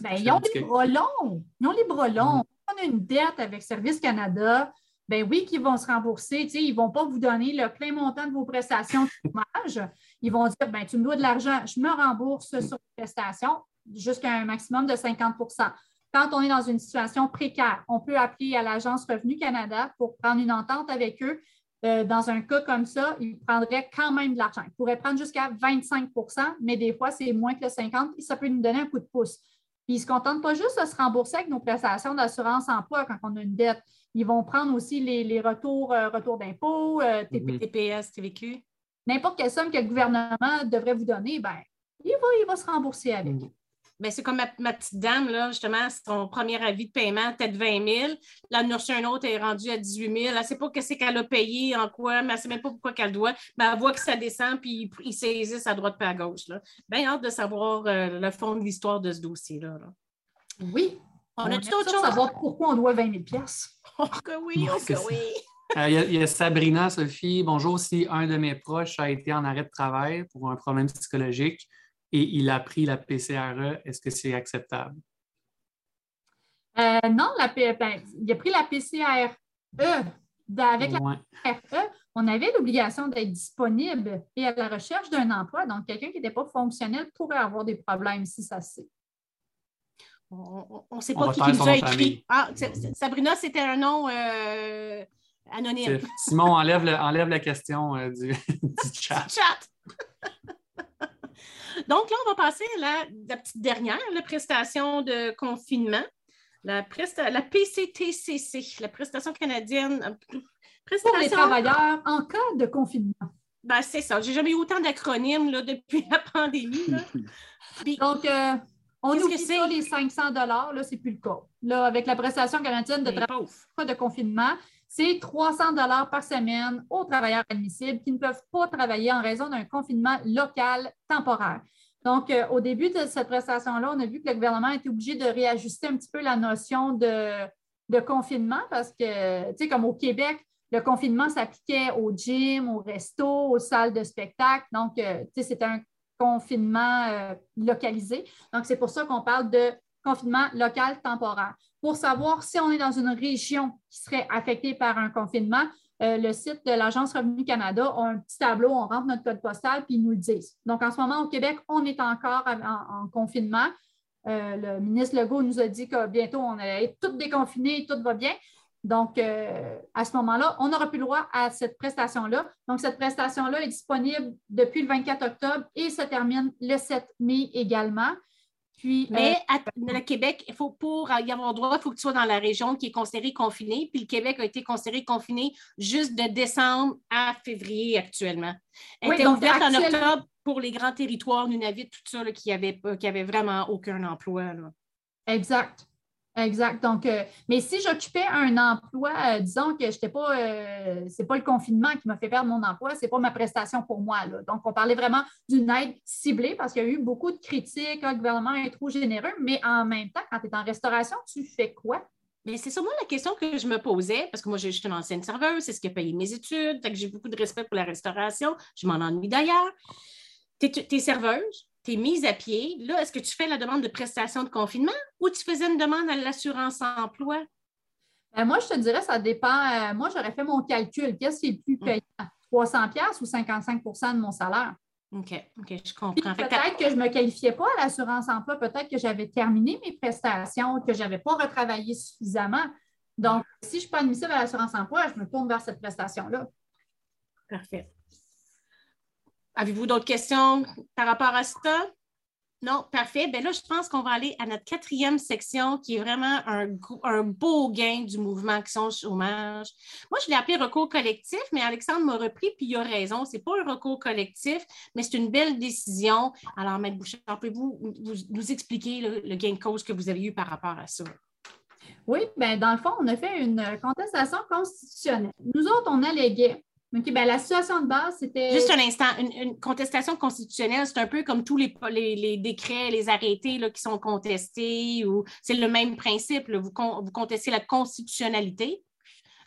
Bien, ils ont les bras longs. Ils ont les bras longs. On a une dette avec Service Canada. Ben oui, qu'ils vont se rembourser. ils ne vont pas vous donner le plein montant de vos prestations de chômage. Ils vont dire ben, tu me dois de l'argent, je me rembourse sur les prestations jusqu'à un maximum de 50% Quand on est dans une situation précaire, on peut appeler à l'Agence Revenu Canada pour prendre une entente avec eux. Euh, dans un cas comme ça, ils prendraient quand même de l'argent. Ils pourraient prendre jusqu'à 25% mais des fois, c'est moins que le 50 et ça peut nous donner un coup de pouce. ils ne se contentent pas juste de se rembourser avec nos prestations d'assurance emploi quand on a une dette. Ils vont prendre aussi les, retours, euh, retours d'impôts, euh, TPS, TVQ. N'importe quelle somme que le gouvernement devrait vous donner, ben, il, va, il va se rembourser avec. Mm. Ben, c'est comme ma, petite dame, là, justement, son premier avis de paiement, peut-être 20 000. Là, elle a un autre, elle est rendue à 18 000. Elle ne sait pas ce qu'elle a payé, en quoi, mais elle ne sait même pas pourquoi qu'elle doit. Mais elle voit que ça descend, puis ils saisissent à droite et à gauche. Là. Bien hâte de savoir euh, le fond de l'histoire de ce dossier-là. Oui. On, a tout autre chose. savoir pourquoi on doit 20 000 Oh que oui, oh que oui. Euh, il y, a Sabrina, Sophie. Bonjour, si un de mes proches a été en arrêt de travail pour un problème psychologique, et il a pris la PCRE, est-ce que c'est acceptable? Euh, non, la, ben, il a pris la PCRE. Avec la PCRE, on avait l'obligation d'être disponible et à la recherche d'un emploi. Donc, quelqu'un qui n'était pas fonctionnel pourrait avoir des problèmes si ça se sait. On ne sait pas qui, qui nous a écrit. Ah, Sabrina, c'était un nom euh, anonyme. Simon, enlève, enlève la question euh, du, chat. chat. Donc là, on va passer à la, petite dernière, la prestation de confinement. La, la PCTCC, la prestation canadienne. Prestation... Pour les travailleurs en cas de confinement. Ben, c'est ça. J'ai jamais eu autant d'acronymes depuis la pandémie. Donc, euh, on oublie ça, les 500 là, c'est plus le cas. Là, avec la prestation canadienne de travail de confinement, c'est 300 dollars par semaine aux travailleurs admissibles qui ne peuvent pas travailler en raison d'un confinement local temporaire. Donc, euh, au début de cette prestation-là, on a vu que le gouvernement était obligé de réajuster un petit peu la notion de, confinement parce que, tu sais, comme au Québec, le confinement s'appliquait au gym, au resto, aux salles de spectacle. Donc, euh, tu sais, c'est un confinement euh, localisé. Donc, c'est pour ça qu'on parle de confinement local temporaire. Pour savoir si on est dans une région qui serait affectée par un confinement, euh, le site de l'Agence Revenu Canada a un petit tableau, on rentre notre code postal, puis ils nous le disent. Donc, en ce moment, au Québec, on est encore en, confinement. Euh, le ministre Legault nous a dit que bientôt, on allait être tous déconfinés, tout va bien. Donc, euh, à ce moment-là, on n'aura plus le droit à cette prestation-là. Donc, cette prestation-là est disponible depuis le 24 octobre et se termine le 7 mai également. Puis, Mais euh, le Québec, il faut, pour y avoir droit, il faut que tu sois dans la région qui est considérée confinée. Puis le Québec a été considéré confiné juste de décembre à février actuellement. Elle était ouverte en octobre pour les grands territoires, Nunavut, tout ça, qui n'avaient qui avait vraiment aucun emploi. Exact. Exact. Donc, euh, mais si j'occupais un emploi, euh, disons que je pas, euh, c'est pas le confinement qui m'a fait perdre mon emploi, c'est pas ma prestation pour moi. Donc, on parlait vraiment d'une aide ciblée parce qu'il y a eu beaucoup de critiques, ah, le gouvernement est trop généreux, mais en même temps, quand tu es en restauration, tu fais quoi? Mais c'est sûrement la question que je me posais, parce que moi, je suis une ancienne serveuse, c'est ce qui a payé mes études, que j'ai beaucoup de respect pour la restauration, je m'en ennuie d'ailleurs. Tu es serveuse, mise à pied. Là, est-ce que tu fais la demande de prestation de confinement ou tu faisais une demande à l'assurance emploi? Ben, moi, je te dirais, ça dépend. Euh, moi, j'aurais fait mon calcul. Qu'est-ce qui est le plus mm. payant? 300 pièces ou 55% de mon salaire? OK, OK, je comprends. Peut-être que je ne me qualifiais pas à l'assurance emploi, peut-être que j'avais terminé mes prestations, que je n'avais pas retravaillé suffisamment. Donc, si je ne suis pas admissible à l'assurance emploi, je me tourne vers cette prestation-là. Parfait. Avez-vous d'autres questions par rapport à ça? Non, parfait. Bien là, je pense qu'on va aller à notre quatrième section qui est vraiment un, beau gain du mouvement Action Chômage. Moi, je l'ai appelé recours collectif, mais Alexandre m'a repris, puis il a raison. Ce n'est pas un recours collectif, mais c'est une belle décision. Alors, Maître Bouchard, pouvez-vous nous expliquer le, gain de cause que vous avez eu par rapport à ça? Oui, bien, dans le fond, on a fait une contestation constitutionnelle. Nous autres, on alléguait OK, ben, la situation de base, c'était. Juste un instant, une, contestation constitutionnelle, c'est un peu comme tous les, les, décrets, les arrêtés là, qui sont contestés, ou c'est le même principe. Vous, vous, contestez la constitutionnalité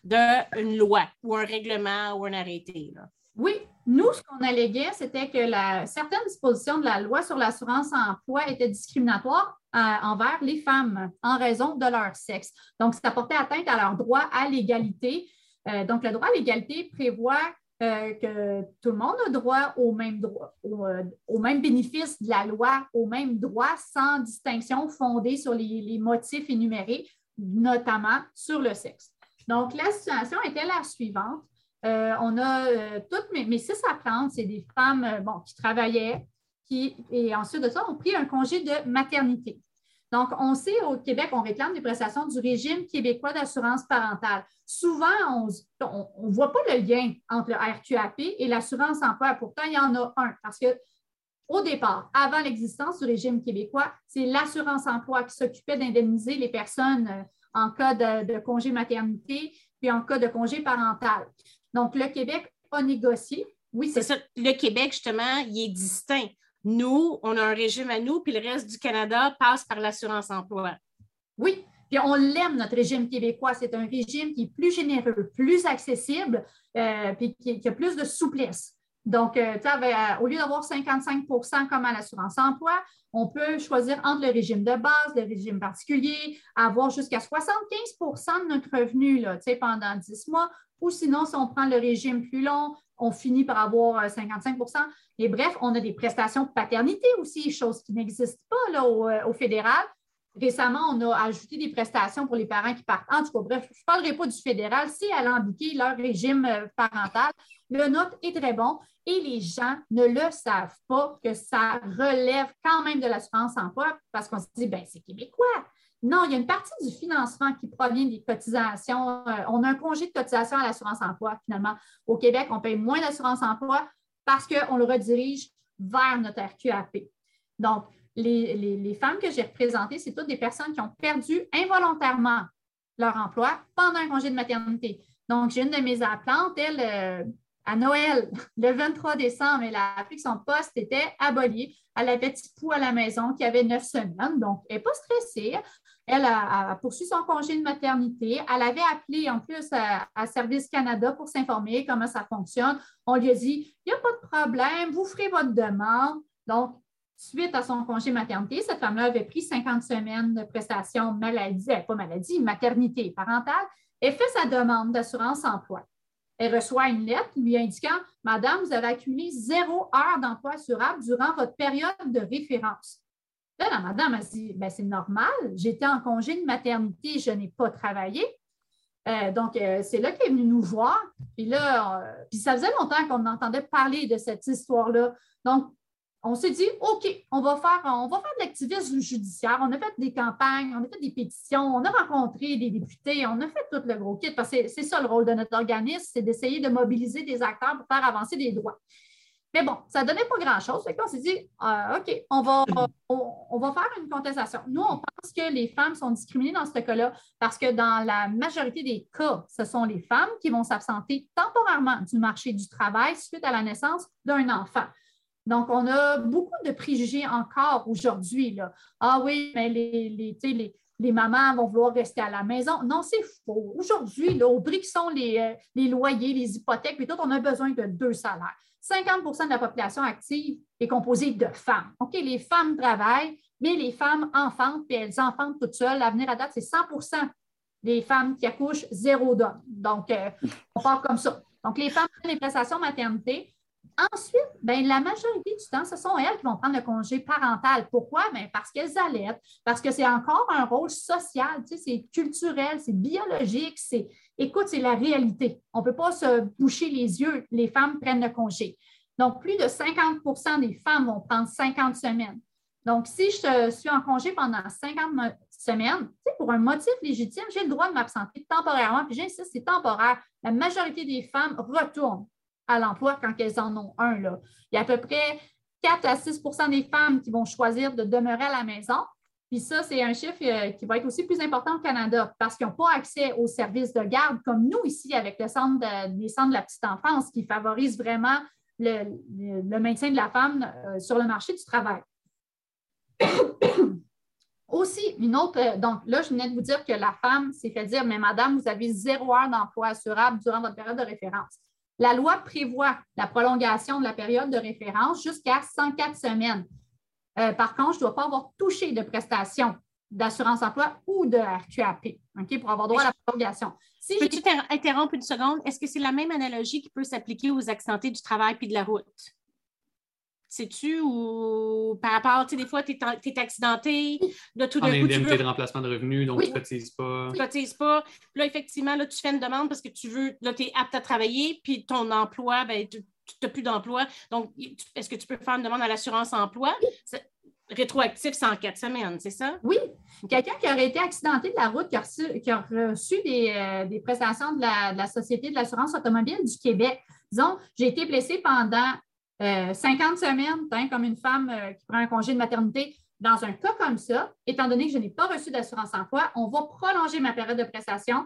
d'une loi ou un règlement ou un arrêté. Oui, nous, ce qu'on alléguait, c'était que la, certaines dispositions de la loi sur l'assurance emploi étaient discriminatoires euh, envers les femmes en raison de leur sexe. Donc, ça portait atteinte à leur droit à l'égalité euh, donc, le droit à l'égalité prévoit euh, que tout le monde a droit au même, droit, euh, au, même bénéfice de la loi, au même droit, sans distinction fondée sur les, motifs énumérés, notamment sur le sexe. Donc, la situation était la suivante. on a toutes mes, mes six apprenantes, c'est des femmes bon, qui travaillaient, qui, et ensuite de ça, ont pris un congé de maternité. Donc, on sait au Québec, on réclame des prestations du régime québécois d'assurance parentale. Souvent, on ne voit pas le lien entre le RQAP et l'assurance emploi. Pourtant, il y en a un parce que au départ, avant l'existence du régime québécois, c'est l'assurance emploi qui s'occupait d'indemniser les personnes euh, en cas de, congé maternité puis en cas de congé parental. Donc, le Québec a négocié. Oui, c'est ça. Le Québec, justement, il est distinct. Nous, on a un régime à nous, puis le reste du Canada passe par l'assurance emploi. Oui, puis on l'aime, notre régime québécois. C'est un régime qui est plus généreux, plus accessible, euh, puis qui, a plus de souplesse. Donc, euh, au lieu d'avoir 55% comme à l'assurance emploi, on peut choisir entre le régime de base, le régime particulier, avoir jusqu'à 75% de notre revenu là, pendant 10 mois, ou sinon, si on prend le régime plus long, on finit par avoir 55% euh, Et bref, on a des prestations de paternité aussi, chose qui n'existe pas euh, au, fédéral. Récemment, on a ajouté des prestations pour les parents qui partent. En tout cas, bref, je ne parlerai pas du fédéral. C'est alambiqué leur régime euh, parental. Le nôtre est très bon et les gens ne le savent pas que ça relève quand même de l'assurance emploi parce qu'on se dit, ben c'est québécois. Non, il y a une partie du financement qui provient des cotisations. Euh, on a un congé de cotisation à l'assurance emploi, finalement. Au Québec, on paye moins d'assurance emploi parce qu'on le redirige vers notre RQAP. Donc, les, femmes que j'ai représentées, c'est toutes des personnes qui ont perdu involontairement leur emploi pendant un congé de maternité. Donc, j'ai une de mes applantes, elle, euh, à Noël, le 23 décembre, elle a appris que son poste était aboli. Elle avait petit pouls à la maison qui avait neuf semaines, donc elle n'est pas stressée. Elle a, poursuivi son congé de maternité. Elle avait appelé en plus à, Service Canada pour s'informer comment ça fonctionne. On lui a dit il n'y a pas de problème, vous ferez votre demande. Donc, suite à son congé maternité, cette femme-là avait pris 50 semaines de prestations maladie, pas maladie, maternité parentale, et fait sa demande d'assurance emploi. elle reçoit une lettre lui indiquant Madame, vous avez accumulé zéro heure d'emploi assurable durant votre période de référence. La madame a dit ben, C'est normal, j'étais en congé de maternité, je n'ai pas travaillé. Euh, donc, euh, c'est là qu'elle est venue nous voir. Puis là, euh, puis ça faisait longtemps qu'on entendait parler de cette histoire-là. Donc, on s'est dit, OK, on va faire, on va faire de l'activisme judiciaire. On a fait des campagnes, on a fait des pétitions, on a rencontré des députés, on a fait tout le gros kit, parce que c'est ça le rôle de notre organisme, c'est d'essayer de mobiliser des acteurs pour faire avancer des droits. Mais bon, ça ne donnait pas grand-chose. on s'est dit, OK, on va, on, va faire une contestation. Nous, on pense que les femmes sont discriminées dans ce cas-là parce que dans la majorité des cas, ce sont les femmes qui vont s'absenter temporairement du marché du travail suite à la naissance d'un enfant. Donc, on a beaucoup de préjugés encore aujourd'hui. Ah oui, mais les, les, les, mamans vont vouloir rester à la maison. Non, c'est faux. Aujourd'hui, au prix qui sont les, euh, les, loyers, les hypothèques, et tout, on a besoin de deux salaires. 50% de la population active est composée de femmes. OK, les femmes travaillent, mais les femmes enfantent, puis elles enfantent toutes seules. L'avenir à date, c'est 100% des femmes qui accouchent, zéro d'hommes. Donc, euh, on part comme ça. Donc, les femmes prennent les prestations maternité. Ensuite, ben, la majorité du temps, ce sont elles qui vont prendre le congé parental. Pourquoi? Ben, parce qu'elles allaitent, parce que c'est encore un rôle social, tu sais, c'est culturel, c'est biologique, c'est, écoute, c'est la réalité. On ne peut pas se boucher les yeux, les femmes prennent le congé. Donc, plus de 50% des femmes vont prendre 50 semaines. Donc, si je suis en congé pendant 50 semaines, pour un motif légitime, j'ai le droit de m'absenter temporairement. Puis j'insiste, c'est temporaire. La majorité des femmes retournent à l'emploi quand elles en ont un. Là. Il y a à peu près 4 à 6% des femmes qui vont choisir de demeurer à la maison. Puis ça, c'est un chiffre euh, qui va être aussi plus important au Canada parce qu'ils n'ont pas accès aux services de garde comme nous ici avec le centre les centres de la petite enfance qui favorise vraiment le, maintien de la femme euh, sur le marché du travail. Aussi, une autre, euh, donc là, je venais de vous dire que la femme s'est fait dire, mais madame, vous avez zéro heure d'emploi assurable durant votre période de référence. La loi prévoit la prolongation de la période de référence jusqu'à 104 semaines. Euh, par contre, je ne dois pas avoir touché de prestations d'assurance emploi ou de RQAP pour avoir droit à la prolongation. Si Peux-tu t'interrompre une seconde? Est-ce que c'est la même analogie qui peut s'appliquer aux accidentés du travail puis de la route? Sais-tu ou par rapport, tu sais, des fois, tu es, accidenté, de tout d'un coup. tu veux... de remplacement de revenus, donc tu ne cotises pas. Tu ne cotises pas. Puis là, effectivement, là, tu fais une demande parce que tu veux, là, tu es apte à travailler, puis ton emploi, ben, tu n'as plus d'emploi. Donc, est-ce que tu peux faire une demande à l'assurance emploi? Rétroactif, c'est en quatre semaines, c'est ça? Oui. Quelqu'un qui aurait été accidenté de la route, qui a reçu, euh, des, prestations de la, de la Société de l'assurance automobile du Québec. Disons, j'ai été blessé pendant 50 euh, semaines, hein, comme une femme euh, qui prend un congé de maternité, dans un cas comme ça, étant donné que je n'ai pas reçu d'assurance emploi, on va prolonger ma période de prestation.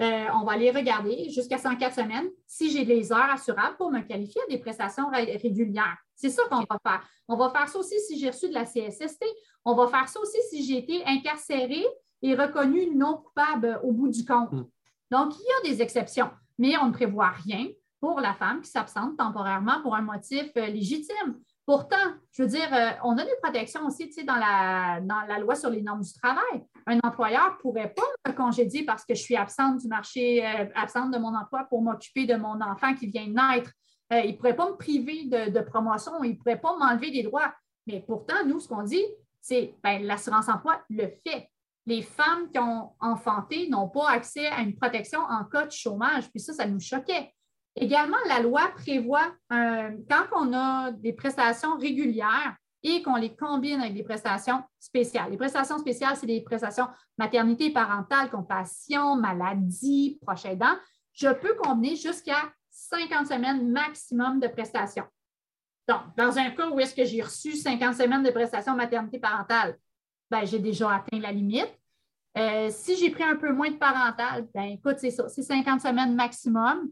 Euh, on va aller regarder jusqu'à 104 semaines si j'ai les heures assurables pour me qualifier à des prestations régulières. C'est ça qu'on va faire. On va faire ça aussi si j'ai reçu de la CSST. On va faire ça aussi si j'ai été incarcérée et reconnue non coupable au bout du compte. Hmm. Donc, il y a des exceptions, mais on ne prévoit rien pour la femme qui s'absente temporairement pour un motif euh, légitime. Pourtant, je veux dire, euh, on a des protections aussi dans la, dans la loi sur les normes du travail. Un employeur ne pourrait pas me congédier parce que je suis absente du marché, euh, absente de mon emploi pour m'occuper de mon enfant qui vient de naître. il ne pourrait pas me priver de, promotion, il ne pourrait pas m'enlever des droits. Mais pourtant, nous, ce qu'on dit, c'est ben, l'assurance emploi le fait. Les femmes qui ont enfanté n'ont pas accès à une protection en cas de chômage. Puis ça, ça nous choquait. Également, la loi prévoit, euh, quand on a des prestations régulières et qu'on les combine avec des prestations spéciales. Les prestations spéciales, c'est des prestations maternité, parentale, compassion, maladie, proche aidant. Je peux combiner jusqu'à 50 semaines maximum de prestations. Donc, dans un cas où est-ce que j'ai reçu 50 semaines de prestations maternité parentale, ben, j'ai déjà atteint la limite. Euh, si j'ai pris un peu moins de parentale, ben, écoute, c'est ça, c'est 50 semaines maximum.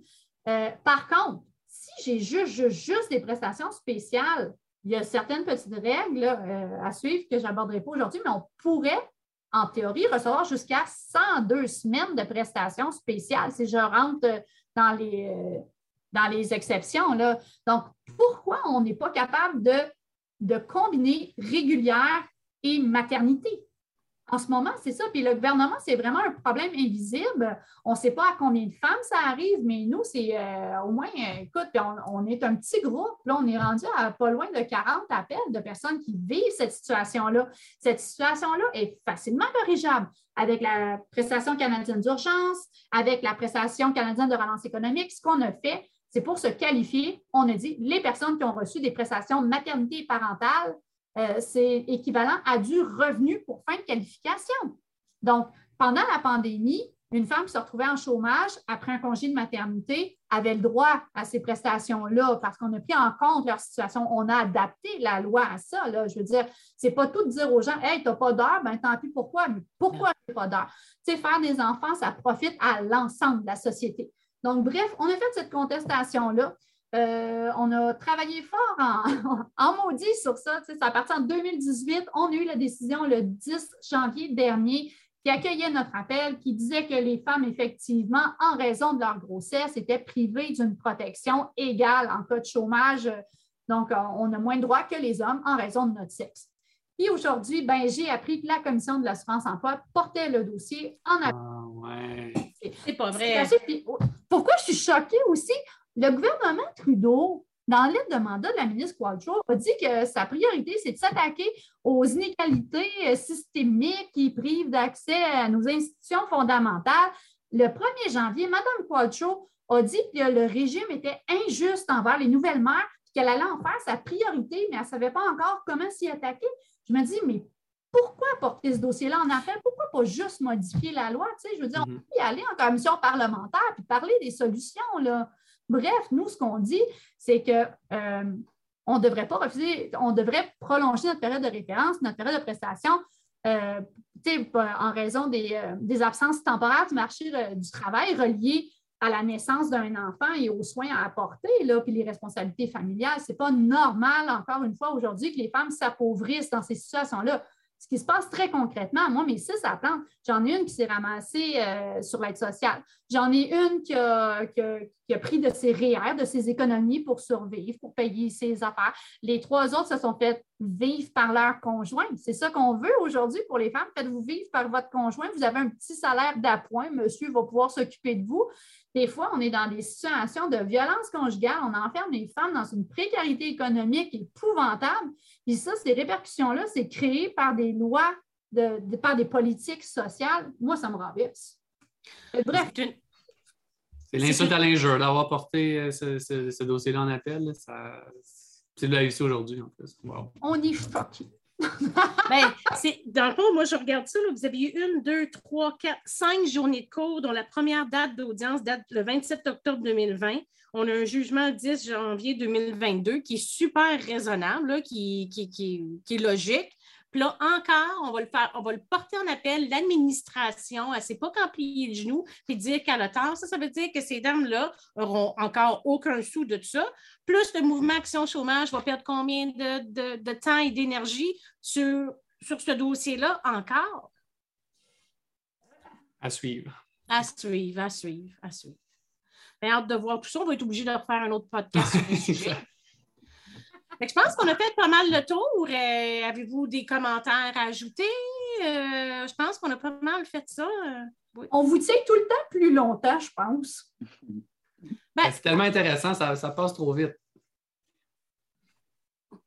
Euh, par contre, si j'ai juste, des prestations spéciales, il y a certaines petites règles euh, à suivre que je n'aborderai pas aujourd'hui, mais on pourrait, en théorie, recevoir jusqu'à 102 semaines de prestations spéciales si je rentre dans les, euh, dans les exceptions. Donc, pourquoi on n'est pas capable de, de combiner régulière et maternité? En ce moment, c'est ça. Puis le gouvernement, c'est vraiment un problème invisible. On ne sait pas à combien de femmes ça arrive, mais nous, c'est euh, au moins, euh, écoute, on, est un petit groupe. Là, on est rendu à pas loin de 40 appels de personnes qui vivent cette situation-là. Cette situation-là est facilement corrigeable avec la prestation canadienne d'urgence, avec la prestation canadienne de relance économique. Ce qu'on a fait, c'est pour se qualifier, on a dit les personnes qui ont reçu des prestations maternité et parentale euh, c'est équivalent à du revenu pour fin de qualification. Donc, pendant la pandémie, une femme qui se retrouvait en chômage après un congé de maternité avait le droit à ces prestations-là parce qu'on a pris en compte leur situation. On a adapté la loi à ça. Je veux dire, ce n'est pas tout de dire aux gens Hey, tu n'as pas d'heure, ben tant pis pourquoi, mais pourquoi n'as pas d'heure? Tu sais, faire des enfants, ça profite à l'ensemble de la société. Donc, bref, on a fait cette contestation-là. Euh, on a travaillé fort en, maudit sur ça. Ça a parti en 2018. On a eu la décision le 10 janvier dernier qui accueillait notre appel, qui disait que les femmes, effectivement, en raison de leur grossesse, étaient privées d'une protection égale en cas de chômage. Donc, on a moins de droits que les hommes en raison de notre sexe. Et aujourd'hui, ben, j'ai appris que la Commission de l'assurance emploi portait le dossier en appel. Ah, C'est pas vrai. Pourquoi je suis choquée aussi? Le gouvernement Trudeau, dans l'aide de mandat de la ministre Quadro, a dit que sa priorité, c'est de s'attaquer aux inégalités euh, systémiques qui privent d'accès à nos institutions fondamentales. Le 1er janvier, Mme Quadro a dit que le régime était injuste envers les nouvelles mères, qu'elle allait en faire sa priorité, mais elle ne savait pas encore comment s'y attaquer. Je me dis, mais pourquoi porter ce dossier-là en appel? Pourquoi pas juste modifier la loi? Tu sais, je veux dire, on mm-hmm. peut y aller en commission parlementaire puis parler des solutions. Là. Bref, nous, ce qu'on dit, c'est qu'on euh, ne devrait pas refuser, on devrait prolonger notre période de référence, notre période de prestation, euh, en raison euh, des, absences temporaires du marché du travail reliées à la naissance d'un enfant et aux soins à apporter, là, puis les responsabilités familiales. Ce n'est pas normal, encore une fois, aujourd'hui, que les femmes s'appauvrissent dans ces situations-là ce qui se passe très concrètement, moi, mes six attentes, j'en ai une qui s'est ramassée euh, sur l'aide sociale. J'en ai une qui a, pris de ses REER, de ses économies pour survivre, pour payer ses affaires. Les trois autres se sont fait vivre par leur conjoint. C'est ça qu'on veut aujourd'hui pour les femmes. Faites-vous vivre par votre conjoint. Vous avez un petit salaire d'appoint. Monsieur va pouvoir s'occuper de vous. Des fois, on est dans des situations de violence conjugale. On enferme les femmes dans une précarité économique épouvantable. Puis ça, ces répercussions-là, c'est créé par des lois, de, par des politiques sociales. Moi, ça me rabaisse. Bref. C'est l'insulte à l'injure d'avoir porté euh, ce, dossier-là en appel. C'est de la ici aujourd'hui, en plus. On est choqué. ben, c'est, dans le fond, moi, je regarde ça. vous avez eu une, deux, trois, quatre, cinq journées de cours, dont la première date d'audience date le 27 octobre 2020. On a un jugement le 10 janvier 2022 qui est super raisonnable, qui, qui, qui, est logique. Puis là, encore, on va le faire, on va le porter en appel. L'administration, elle ne s'est pas qu'en plier le genou puis dire qu'elle a tort. Ça, ça veut dire que ces dames-là n'auront encore aucun sou de tout ça. Plus le mouvement Action Chômage va perdre combien de, temps et d'énergie sur, sur ce dossier-là encore? À suivre. À suivre, à suivre, à suivre. J'ai hâte de voir tout ça. On va être obligé de refaire un autre podcast sur le sujet je pense qu'on a fait pas mal le tour. Euh, avez-vous des commentaires à ajouter? Euh, je pense qu'on a pas mal fait ça. On vous tient tout le temps plus longtemps, je pense. Ben, c'est tellement intéressant, ça, passe trop vite.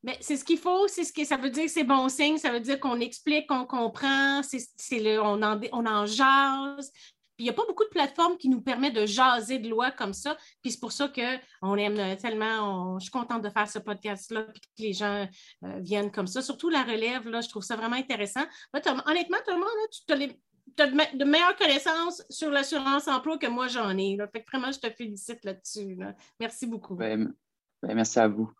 Mais c'est ce qu'il faut, c'est ce que ça veut dire c'est bon signe, ça veut dire qu'on explique, qu'on comprend, c'est, le, on, en, on en jase, il n'y a pas beaucoup de plateformes qui nous permettent de jaser de loi comme ça. Puis c'est pour ça qu'on aime tellement, je suis contente de faire ce podcast-là, puis que les gens euh, viennent comme ça. Surtout la relève, là, je trouve ça vraiment intéressant. honnêtement, tout le monde, tu as, de, meilleures connaissances sur l'assurance emploi que moi j'en ai. Fait vraiment, je te félicite là-dessus. Merci beaucoup. Ben, ben, merci à vous.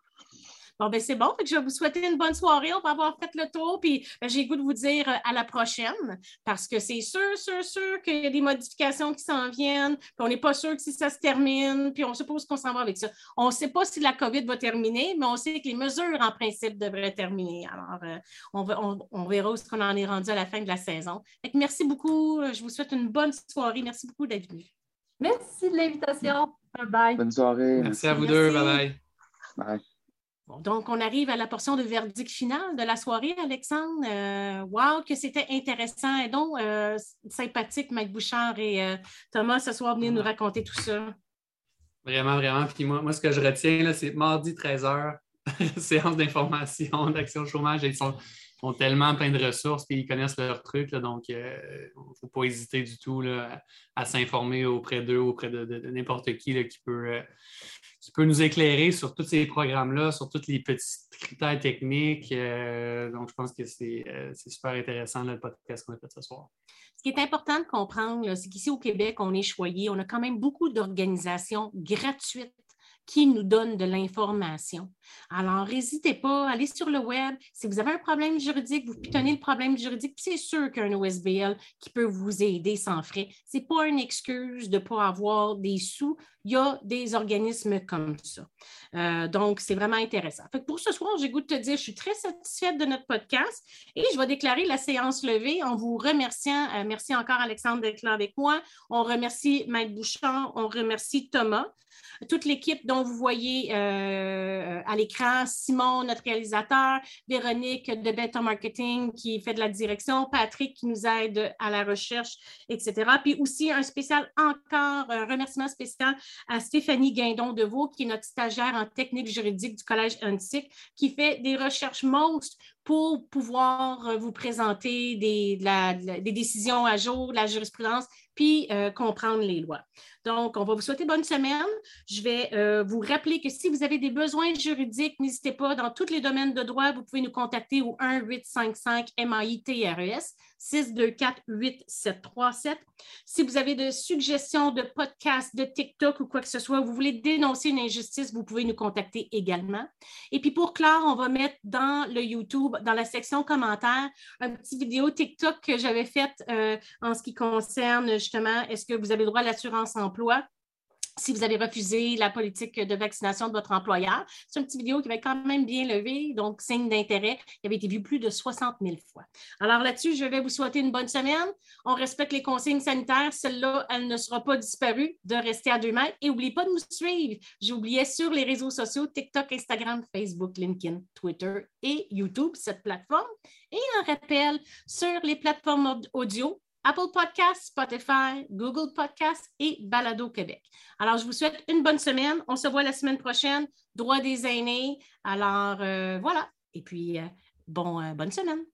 Bon, ben c'est bon. je vais vous souhaiter une bonne soirée. On va avoir fait le tour. Puis ben, j'ai goût de vous dire euh, à la prochaine parce que c'est sûr, sûr, sûr qu'il y a des modifications qui s'en viennent. Puis on n'est pas sûr que si ça se termine. Puis on suppose qu'on s'en va avec ça. On ne sait pas si la COVID va terminer, mais on sait que les mesures en principe devraient terminer. Alors, euh, on, on, verra où ce qu'on en est rendu à la fin de la saison. merci beaucoup. Je vous souhaite une bonne soirée. Merci beaucoup d'être venu. Merci de l'invitation. Bye bye. Bonne soirée. Merci, à vous deux. Bye bye. Bye. Donc, on arrive à la portion de verdict final de la soirée, Alexandre. Euh, wow, que c'était intéressant et donc euh, sympathique, Mike Bouchard et euh, Thomas, ce soir, venir nous raconter tout ça. Vraiment, vraiment. Puis moi, moi ce que je retiens, c'est mardi 13h, séance d'information d'Action Chômage. Ils sont, tellement plein de ressources, puis ils connaissent leurs trucs. donc, il ne faut pas hésiter du tout à, s'informer auprès d'eux, auprès de, n'importe qui qui peut tu peux nous éclairer sur tous ces programmes-là, sur tous les petits critères techniques. Euh, donc, je pense que euh, c'est super intéressant le podcast qu'on a fait ce soir. Ce qui est important de comprendre, c'est qu'ici au Québec, on est choyé. On a quand même beaucoup d'organisations gratuites qui nous donne de l'information. Alors, n'hésitez pas, allez sur le web. Si vous avez un problème juridique, vous pitonnez le problème juridique, c'est sûr qu'un OSBL qui peut vous aider sans frais. Ce n'est pas une excuse de ne pas avoir des sous. Il y a des organismes comme ça. Euh, donc, c'est vraiment intéressant. pour ce soir, j'ai goût de te dire, je suis très satisfaite de notre podcast et je vais déclarer la séance levée en vous remerciant. Euh, merci encore, Alexandre, d'être là avec moi. On remercie Mike Bouchard, on remercie Thomas toute l'équipe dont vous voyez euh, à l'écran, Simon, notre réalisateur, Véronique de Beta Marketing qui fait de la direction, Patrick qui nous aide à la recherche, etc. Puis aussi un spécial encore, un remerciement spécial à Stéphanie Guindon de Vaux, qui est notre stagiaire en technique juridique du Collège UNSIC, qui fait des recherches monstres pour pouvoir vous présenter des, des décisions à jour, la jurisprudence, puis euh, comprendre les lois. Donc, on va vous souhaiter bonne semaine. Je vais euh, vous rappeler que si vous avez des besoins juridiques, n'hésitez pas, dans tous les domaines de droit, vous pouvez nous contacter au 1-855-MAITRES 624-8737. Si vous avez des suggestions de podcasts, de TikTok ou quoi que ce soit, vous voulez dénoncer une injustice, vous pouvez nous contacter également. Et puis pour Claire, on va mettre dans le Dans la section commentaires, un petit vidéo TikTok que j'avais faite euh, en ce qui concerne justement, est-ce que vous avez droit à l'assurance emploi? Si vous avez refusé la politique de vaccination de votre employeur. C'est une petite vidéo qui va être quand même bien levée, donc signe d'intérêt. Il avait été vu plus de 60 000 fois. Alors là-dessus, je vais vous souhaiter une bonne semaine. On respecte les consignes sanitaires. Celle-là, elle ne sera pas disparue de rester à deux mètres. Et n'oubliez pas de nous suivre. J'oubliais sur les réseaux sociaux, TikTok, Instagram, Facebook, LinkedIn, Twitter et YouTube, cette plateforme. Et un rappel sur les plateformes audio, Apple Podcasts, Spotify, Google Podcasts et Balado Québec. Alors, je vous souhaite une bonne semaine. On se voit la semaine prochaine. Droit des aînés. Alors, euh, voilà. Et puis, euh, bon, euh, bonne semaine.